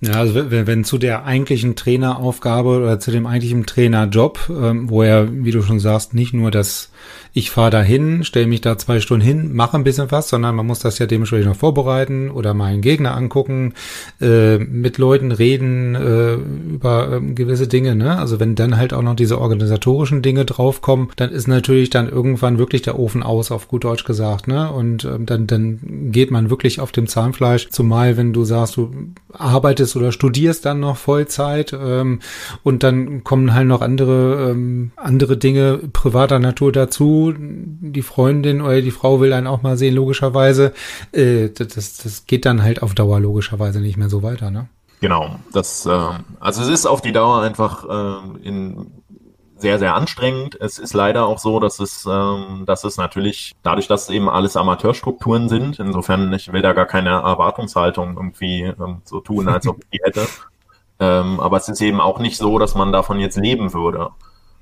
Ja, also wenn, wenn zu der eigentlichen Traineraufgabe oder zu dem eigentlichen Trainerjob, ähm, wo er, wie du schon sagst, nicht nur das ich fahre da hin, stelle mich da zwei Stunden hin, mache ein bisschen was, sondern man muss das ja dementsprechend noch vorbereiten oder mal einen Gegner angucken, äh, mit Leuten reden äh, über äh, gewisse Dinge. Ne? Also wenn dann halt auch noch diese organisatorischen Dinge draufkommen, dann ist natürlich dann irgendwann wirklich der Ofen aus, auf gut Deutsch gesagt. Ne? Und ähm, dann, dann geht man wirklich auf dem Zahnfleisch, zumal wenn du sagst, du arbeitest oder studierst dann noch Vollzeit ähm, und dann kommen halt noch andere, ähm, andere Dinge privater Natur dazu, die Freundin oder die Frau will einen auch mal sehen, logischerweise. Äh, das, das geht dann halt auf Dauer logischerweise nicht mehr so weiter, ne? Genau, das, äh, also es ist auf die Dauer einfach äh, in sehr, sehr anstrengend. Es ist leider auch so, dass es, ähm, dass es natürlich, dadurch, dass es eben alles Amateurstrukturen sind, insofern, ich will da gar keine Erwartungshaltung irgendwie ähm, so tun, als ob ich die hätte. Ähm, aber es ist eben auch nicht so, dass man davon jetzt leben würde.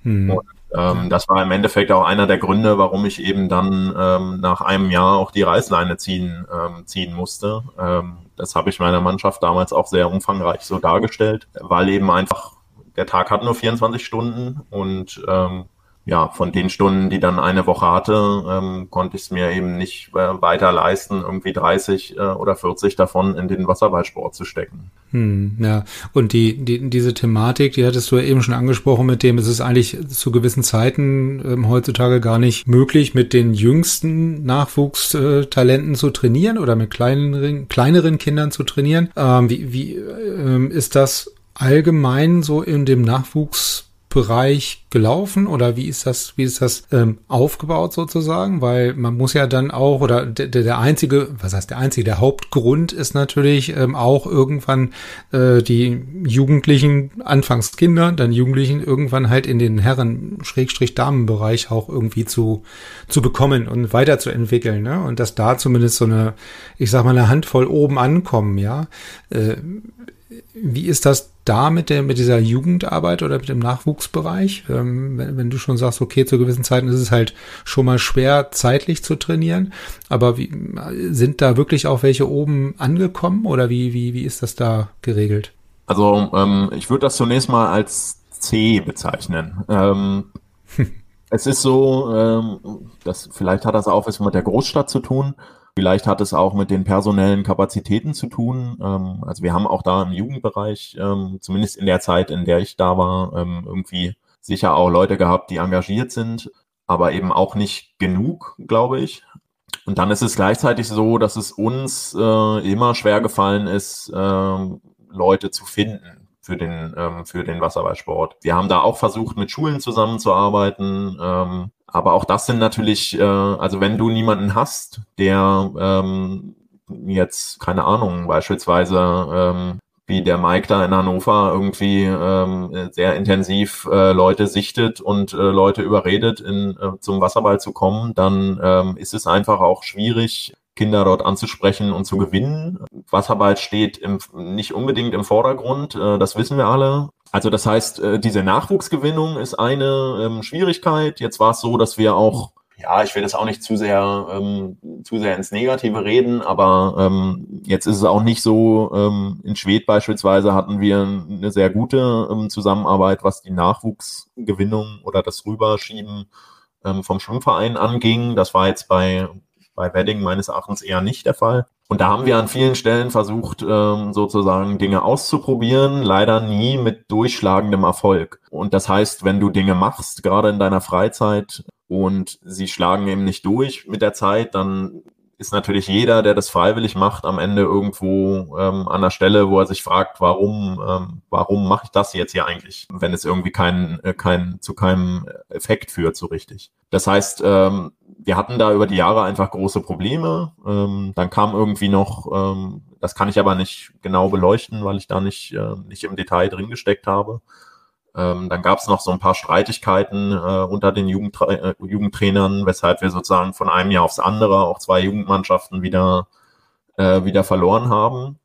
Hm. Und ähm, das war im Endeffekt auch einer der Gründe, warum ich eben dann ähm, nach einem Jahr auch die Reißleine ziehen, ähm, ziehen musste. Ähm, das habe ich meiner Mannschaft damals auch sehr umfangreich so dargestellt, weil eben einfach der Tag hat nur 24 Stunden und ähm, ja, von den Stunden, die dann eine Woche hatte, ähm, konnte ich es mir eben nicht äh, weiter leisten, irgendwie 30 äh, oder 40 davon in den Wasserballsport zu stecken. Hm, ja, und die, die, diese Thematik, die hattest du ja eben schon angesprochen, mit dem es ist eigentlich zu gewissen Zeiten ähm, heutzutage gar nicht möglich, mit den jüngsten Nachwuchstalenten zu trainieren oder mit kleineren, kleineren Kindern zu trainieren. Ähm, wie wie ähm, ist das allgemein so in dem Nachwuchs Bereich gelaufen oder wie ist das, wie ist das ähm, aufgebaut sozusagen? Weil man muss ja dann auch, oder der, der einzige, was heißt der einzige, der Hauptgrund ist natürlich ähm, auch irgendwann äh, die Jugendlichen, anfangs Kinder, dann Jugendlichen irgendwann halt in den Herren, Schrägstrich Damenbereich auch irgendwie zu, zu bekommen und weiterzuentwickeln, ne? Und dass da zumindest so eine, ich sag mal, eine Handvoll oben ankommen, ja. Äh, wie ist das da mit der, mit dieser Jugendarbeit oder mit dem Nachwuchsbereich? Ähm, wenn, wenn, du schon sagst, okay, zu gewissen Zeiten ist es halt schon mal schwer, zeitlich zu trainieren. Aber wie, sind da wirklich auch welche oben angekommen oder wie, wie, wie ist das da geregelt? Also, ähm, ich würde das zunächst mal als C bezeichnen. Ähm, es ist so, ähm, dass vielleicht hat das auch was mit der Großstadt zu tun. Vielleicht hat es auch mit den personellen Kapazitäten zu tun. Ähm, also wir haben auch da im Jugendbereich, ähm, zumindest in der Zeit, in der ich da war, ähm, irgendwie sicher auch Leute gehabt, die engagiert sind, aber eben auch nicht genug, glaube ich. Und dann ist es gleichzeitig so, dass es uns äh, immer schwer gefallen ist, äh, Leute zu finden für den, ähm, für den Wasserballsport. Wir haben da auch versucht, mit Schulen zusammenzuarbeiten. Ähm, aber auch das sind natürlich, äh, also wenn du niemanden hast, der ähm, jetzt, keine Ahnung, beispielsweise ähm, wie der Mike da in Hannover irgendwie ähm, sehr intensiv äh, Leute sichtet und äh, Leute überredet, in, äh, zum Wasserball zu kommen, dann ähm, ist es einfach auch schwierig, Kinder dort anzusprechen und zu gewinnen. Wasserball steht im, nicht unbedingt im Vordergrund, äh, das wissen wir alle. Also das heißt, äh, diese Nachwuchsgewinnung ist eine ähm, Schwierigkeit. Jetzt war es so, dass wir auch, ja, ich will das auch nicht zu sehr, ähm, zu sehr ins Negative reden, aber ähm, jetzt ist es auch nicht so, ähm, in Schwed beispielsweise hatten wir eine sehr gute ähm, Zusammenarbeit, was die Nachwuchsgewinnung oder das Rüberschieben ähm, vom Schwimmverein anging. Das war jetzt bei, bei Wedding meines Erachtens eher nicht der Fall. Und da haben wir an vielen Stellen versucht, ähm, sozusagen Dinge auszuprobieren, leider nie mit durchschlagendem Erfolg. Und das heißt, wenn du Dinge machst, gerade in deiner Freizeit, und sie schlagen eben nicht durch mit der Zeit, dann ist natürlich jeder, der das freiwillig macht, am Ende irgendwo ähm, an der Stelle, wo er sich fragt, warum, ähm, warum mache ich das jetzt hier eigentlich, wenn es irgendwie kein, äh, kein, zu keinem Effekt führt so richtig. Das heißt, ähm, wir hatten da über die Jahre einfach große Probleme. Ähm, dann kam irgendwie noch, ähm, das kann ich aber nicht genau beleuchten, weil ich da nicht, äh, nicht im Detail drin gesteckt habe. Ähm, dann gab es noch so ein paar Streitigkeiten äh, unter den Jugendtra äh, Jugendtrainern, weshalb wir sozusagen von einem Jahr aufs andere auch zwei Jugendmannschaften wieder, äh, wieder verloren haben.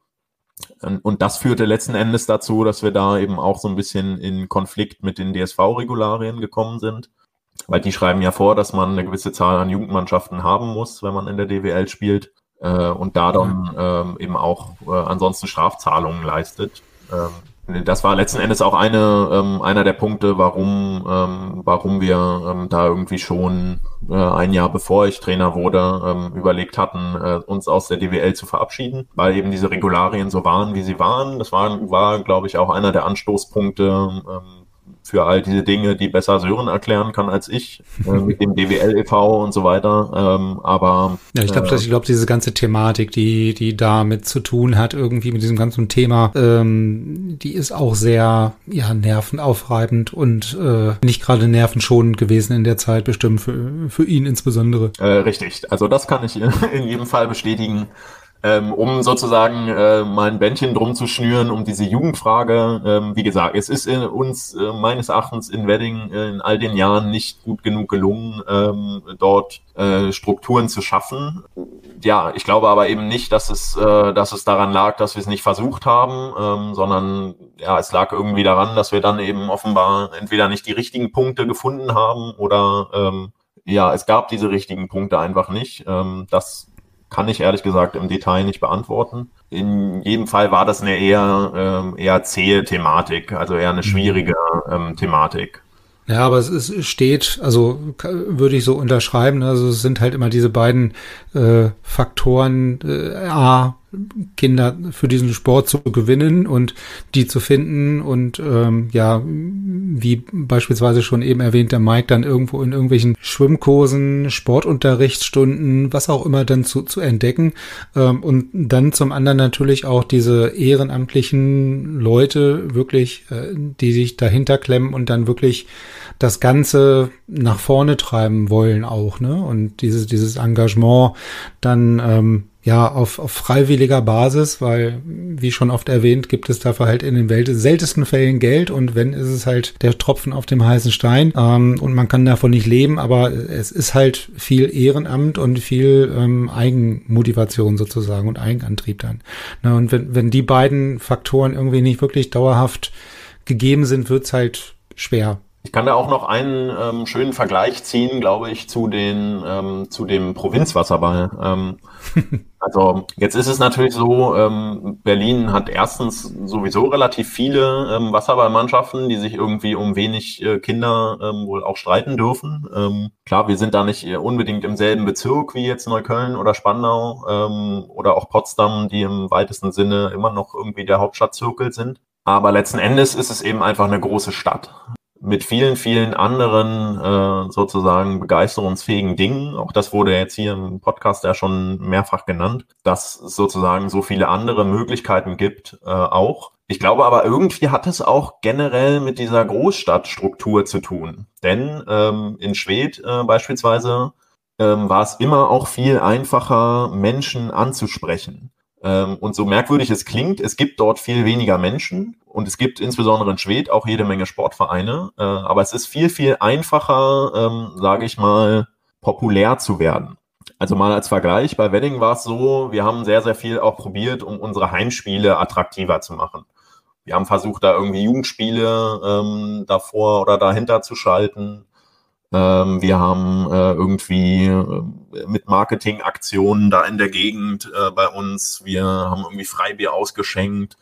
Und das führte letzten Endes dazu, dass wir da eben auch so ein bisschen in Konflikt mit den DSV-Regularien gekommen sind. Weil die schreiben ja vor, dass man eine gewisse Zahl an Jugendmannschaften haben muss, wenn man in der DWL spielt. Äh, und da dann ähm, eben auch äh, ansonsten Strafzahlungen leistet. Ähm, das war letzten Endes auch eine, ähm, einer der Punkte, warum, ähm, warum wir ähm, da irgendwie schon äh, ein Jahr bevor ich Trainer wurde, ähm, überlegt hatten, äh, uns aus der DWL zu verabschieden, weil eben diese Regularien so waren, wie sie waren. Das war, war glaube ich, auch einer der Anstoßpunkte, ähm, für all diese Dinge, die besser Sören erklären kann als ich, äh, mit dem DWL e.V. und so weiter. Ähm, aber ja, ich glaube, äh, ich glaube, diese ganze Thematik, die die damit zu tun hat, irgendwie mit diesem ganzen Thema, ähm, die ist auch sehr ja nervenaufreibend und äh, nicht gerade nervenschonend gewesen in der Zeit, bestimmt für für ihn insbesondere. Äh, richtig, also das kann ich in jedem Fall bestätigen ähm, um sozusagen äh, mal Bändchen drum zu schnüren, um diese Jugendfrage. Ähm, wie gesagt, es ist in uns äh, meines Erachtens in Wedding äh, in all den Jahren nicht gut genug gelungen, ähm, dort äh, Strukturen zu schaffen. Ja, ich glaube aber eben nicht, dass es, äh, dass es daran lag, dass wir es nicht versucht haben, ähm, sondern ja, es lag irgendwie daran, dass wir dann eben offenbar entweder nicht die richtigen Punkte gefunden haben oder ähm, ja, es gab diese richtigen Punkte einfach nicht. Ähm, das kann ich ehrlich gesagt im Detail nicht beantworten. In jedem Fall war das eine eher, ähm, eher zähe Thematik, also eher eine schwierige ähm, Thematik. Ja, aber es ist, steht, also würde ich so unterschreiben, also es sind halt immer diese beiden äh, Faktoren, äh, A, Kinder für diesen Sport zu gewinnen und die zu finden und ähm, ja, wie beispielsweise schon eben erwähnt, der Mike dann irgendwo in irgendwelchen Schwimmkursen, Sportunterrichtsstunden, was auch immer dann zu, zu entdecken ähm, und dann zum anderen natürlich auch diese ehrenamtlichen Leute wirklich, äh, die sich dahinter klemmen und dann wirklich das Ganze nach vorne treiben wollen auch, ne? Und dieses, dieses Engagement dann ähm, ja, auf, auf freiwilliger Basis, weil, wie schon oft erwähnt, gibt es dafür halt in den Welt seltensten Fällen Geld und wenn, ist es halt der Tropfen auf dem heißen Stein ähm, und man kann davon nicht leben, aber es ist halt viel Ehrenamt und viel ähm, Eigenmotivation sozusagen und Eigenantrieb dann. Na, und wenn, wenn die beiden Faktoren irgendwie nicht wirklich dauerhaft gegeben sind, wird's halt schwer. Ich kann da auch noch einen ähm, schönen Vergleich ziehen, glaube ich, zu den ähm, zu dem Provinzwasserball. Ähm, also jetzt ist es natürlich so, ähm, Berlin hat erstens sowieso relativ viele ähm, Wasserballmannschaften, die sich irgendwie um wenig äh, Kinder ähm, wohl auch streiten dürfen. Ähm, klar, wir sind da nicht unbedingt im selben Bezirk wie jetzt Neukölln oder Spandau ähm, oder auch Potsdam, die im weitesten Sinne immer noch irgendwie der Hauptstadtzirkel sind. Aber letzten Endes ist es eben einfach eine große Stadt mit vielen, vielen anderen äh, sozusagen begeisterungsfähigen Dingen. Auch das wurde jetzt hier im Podcast ja schon mehrfach genannt, dass es sozusagen so viele andere Möglichkeiten gibt äh, auch. Ich glaube aber irgendwie hat es auch generell mit dieser Großstadtstruktur zu tun. Denn ähm, in Schwedt äh, beispielsweise ähm, war es immer auch viel einfacher, Menschen anzusprechen. Ähm, und so merkwürdig es klingt, es gibt dort viel weniger Menschen und es gibt insbesondere in Schwedt auch jede Menge Sportvereine. Äh, aber es ist viel, viel einfacher, ähm, sage ich mal, populär zu werden. Also mal als Vergleich, bei Wedding war es so, wir haben sehr, sehr viel auch probiert, um unsere Heimspiele attraktiver zu machen. Wir haben versucht, da irgendwie Jugendspiele ähm, davor oder dahinter zu schalten. Ähm, wir haben äh, irgendwie äh, mit Marketingaktionen da in der Gegend äh, bei uns, wir haben irgendwie Freibier ausgeschenkt,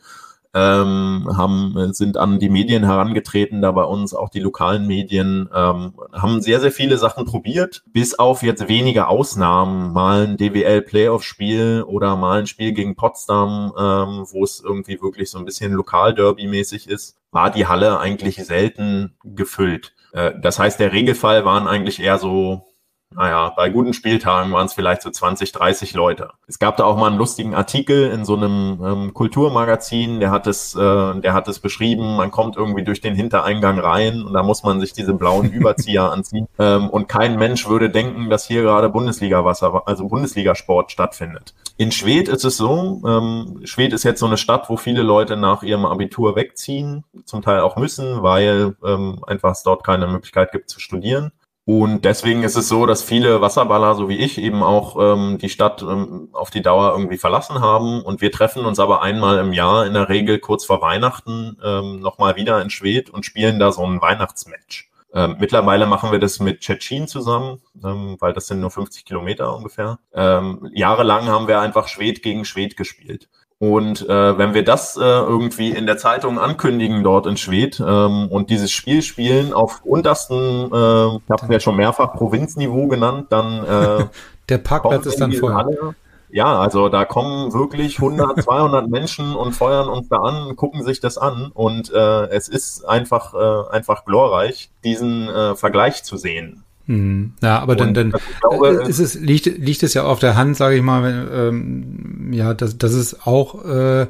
ähm, haben, sind an die Medien herangetreten, da bei uns auch die lokalen Medien, ähm, haben sehr, sehr viele Sachen probiert, bis auf jetzt wenige Ausnahmen, mal ein DWL-Playoff-Spiel oder mal ein Spiel gegen Potsdam, ähm, wo es irgendwie wirklich so ein bisschen Lokalderby-mäßig ist, war die Halle eigentlich selten gefüllt. Äh, das heißt, der Regelfall waren eigentlich eher so naja, bei guten Spieltagen waren es vielleicht so 20, 30 Leute. Es gab da auch mal einen lustigen Artikel in so einem ähm, Kulturmagazin, der hat es, äh, der hat es beschrieben, man kommt irgendwie durch den Hintereingang rein und da muss man sich diese blauen Überzieher anziehen. Ähm, und kein Mensch würde denken, dass hier gerade Bundesliga-Wasser, also Bundesligasport stattfindet. In Schwedt ist es so, ähm, Schwedt ist jetzt so eine Stadt, wo viele Leute nach ihrem Abitur wegziehen, zum Teil auch müssen, weil ähm, einfach es dort keine Möglichkeit gibt zu studieren. Und deswegen ist es so, dass viele Wasserballer, so wie ich, eben auch ähm, die Stadt ähm, auf die Dauer irgendwie verlassen haben. Und wir treffen uns aber einmal im Jahr, in der Regel kurz vor Weihnachten, ähm, nochmal wieder in Schwedt und spielen da so ein Weihnachtsmatch. Ähm, mittlerweile machen wir das mit Tschetschen zusammen, ähm, weil das sind nur 50 Kilometer ungefähr. Ähm, jahrelang haben wir einfach Schwed gegen Schwed gespielt. Und äh, wenn wir das äh, irgendwie in der Zeitung ankündigen dort in Schwedt ähm, und dieses Spiel spielen auf untersten, äh, ich habe es ja schon mehrfach Provinzniveau genannt, dann äh, der Parkplatz ist dann voll. Halle. Ja, also da kommen wirklich 100, 200 Menschen und feuern uns da an, gucken sich das an und äh, es ist einfach äh, einfach glorreich, diesen äh, Vergleich zu sehen. Hm. Ja, aber dann, dann glaube, äh, ist es, liegt, liegt es ja auf der Hand, sage ich mal, wenn, ähm, ja, dass, dass es auch äh,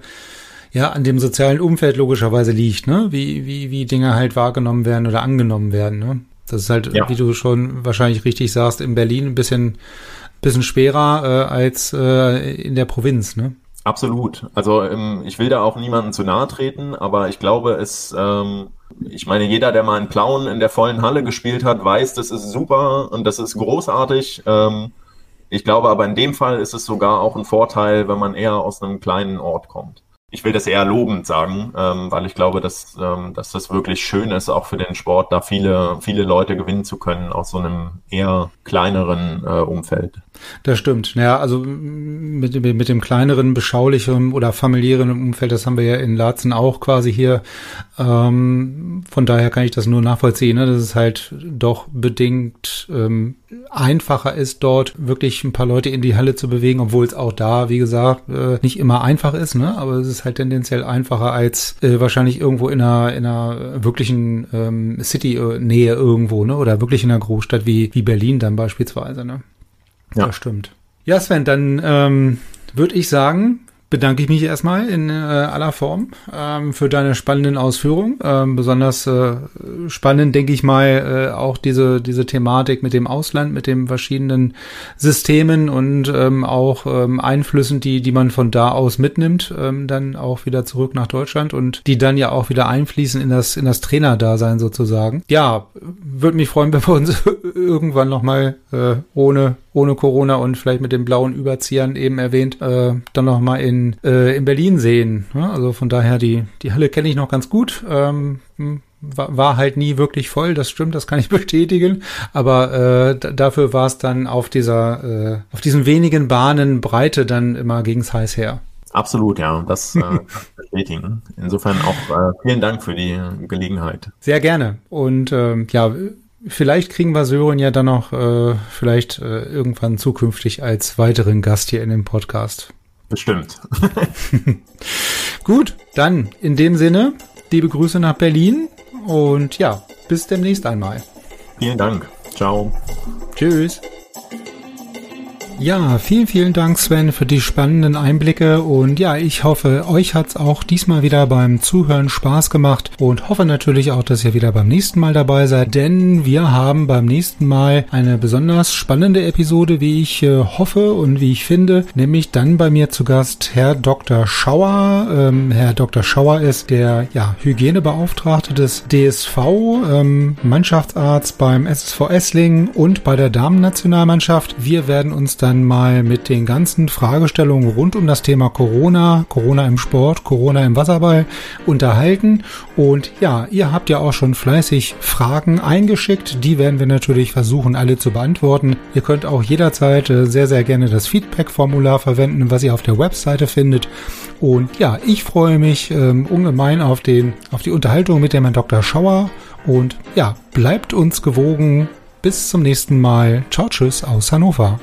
ja an dem sozialen Umfeld logischerweise liegt, ne? Wie, wie, wie Dinge halt wahrgenommen werden oder angenommen werden, ne? Das ist halt, ja. wie du schon wahrscheinlich richtig sagst, in Berlin ein bisschen, bisschen schwerer äh, als äh, in der Provinz, ne? Absolut. Also ähm, ich will da auch niemandem zu nahe treten, aber ich glaube, es ähm, ich meine, jeder, der mal einen Clown in der vollen Halle gespielt hat, weiß, das ist super und das ist großartig. Ähm, ich glaube aber in dem Fall ist es sogar auch ein Vorteil, wenn man eher aus einem kleinen Ort kommt. ich will das eher lobend sagen, ähm, weil ich glaube, dass, ähm, dass das wirklich schön ist, auch für den Sport, da viele, viele Leute gewinnen zu können aus so einem eher kleineren äh, Umfeld. Das stimmt. Ja, also mit, mit dem kleineren, beschaulichen oder familiären Umfeld, das haben wir ja in Laatzen auch quasi hier. Ähm, von daher kann ich das nur nachvollziehen, ne? dass es halt doch bedingt ähm, einfacher ist, dort wirklich ein paar Leute in die Halle zu bewegen, obwohl es auch da, wie gesagt, äh, nicht immer einfach ist, ne? aber es ist halt tendenziell einfacher als äh, wahrscheinlich irgendwo in einer, in einer wirklichen ähm, City-Nähe irgendwo ne? oder wirklich in einer Großstadt wie, wie Berlin dann beispielsweise. Ne? Ja. Das stimmt. Ja, Sven, dann ähm, würde ich sagen, bedanke ich mich erstmal in äh, aller Form ähm, für deine spannenden Ausführungen. Ähm, besonders äh, spannend, denke ich mal, äh, auch diese, diese Thematik mit dem Ausland, mit den verschiedenen Systemen und ähm, auch ähm, Einflüssen, die, die man von da aus mitnimmt, ähm, dann auch wieder zurück nach Deutschland und die dann ja auch wieder einfließen in das, in das Trainerdasein sozusagen. Ja, würde mich freuen, wenn wir uns irgendwann nochmal äh, ohne ohne Corona und vielleicht mit den blauen Überziehern eben erwähnt, äh, dann nochmal in, äh, in Berlin sehen. Ja, also von daher, die, die Halle kenne ich noch ganz gut. Ähm, war, war halt nie wirklich voll, das stimmt, das kann ich bestätigen. Aber äh, dafür war es dann auf dieser, äh, auf diesen wenigen Bahnen Breite dann immer gegens heiß her. Absolut, ja, das äh, bestätigen. Insofern auch äh, vielen Dank für die Gelegenheit. Sehr gerne. Und ähm, ja, Vielleicht kriegen wir Sören ja dann noch äh, vielleicht äh, irgendwann zukünftig als weiteren Gast hier in dem Podcast. Bestimmt. Gut, dann in dem Sinne, liebe Grüße nach Berlin und ja, bis demnächst einmal. Vielen Dank. Ciao. Tschüss. Ja, vielen, vielen Dank, Sven, für die spannenden Einblicke. Und ja, ich hoffe, euch hat's auch diesmal wieder beim Zuhören Spaß gemacht und hoffe natürlich auch, dass ihr wieder beim nächsten Mal dabei seid, denn wir haben beim nächsten Mal eine besonders spannende Episode, wie ich äh, hoffe und wie ich finde, nämlich dann bei mir zu Gast Herr Dr. Schauer. Ähm, Herr Dr. Schauer ist der ja, Hygienebeauftragte des DSV, ähm, Mannschaftsarzt beim SSV Essling und bei der Damennationalmannschaft. Wir werden uns dann dann mal mit den ganzen Fragestellungen rund um das Thema Corona, Corona im Sport, Corona im Wasserball unterhalten. Und ja, ihr habt ja auch schon fleißig Fragen eingeschickt. Die werden wir natürlich versuchen, alle zu beantworten. Ihr könnt auch jederzeit äh, sehr, sehr gerne das Feedback-Formular verwenden, was ihr auf der Webseite findet. Und ja, ich freue mich ähm, ungemein auf den, auf die Unterhaltung mit dem Herrn Dr. Schauer. Und ja, bleibt uns gewogen. Bis zum nächsten Mal. Ciao, tschüss aus Hannover.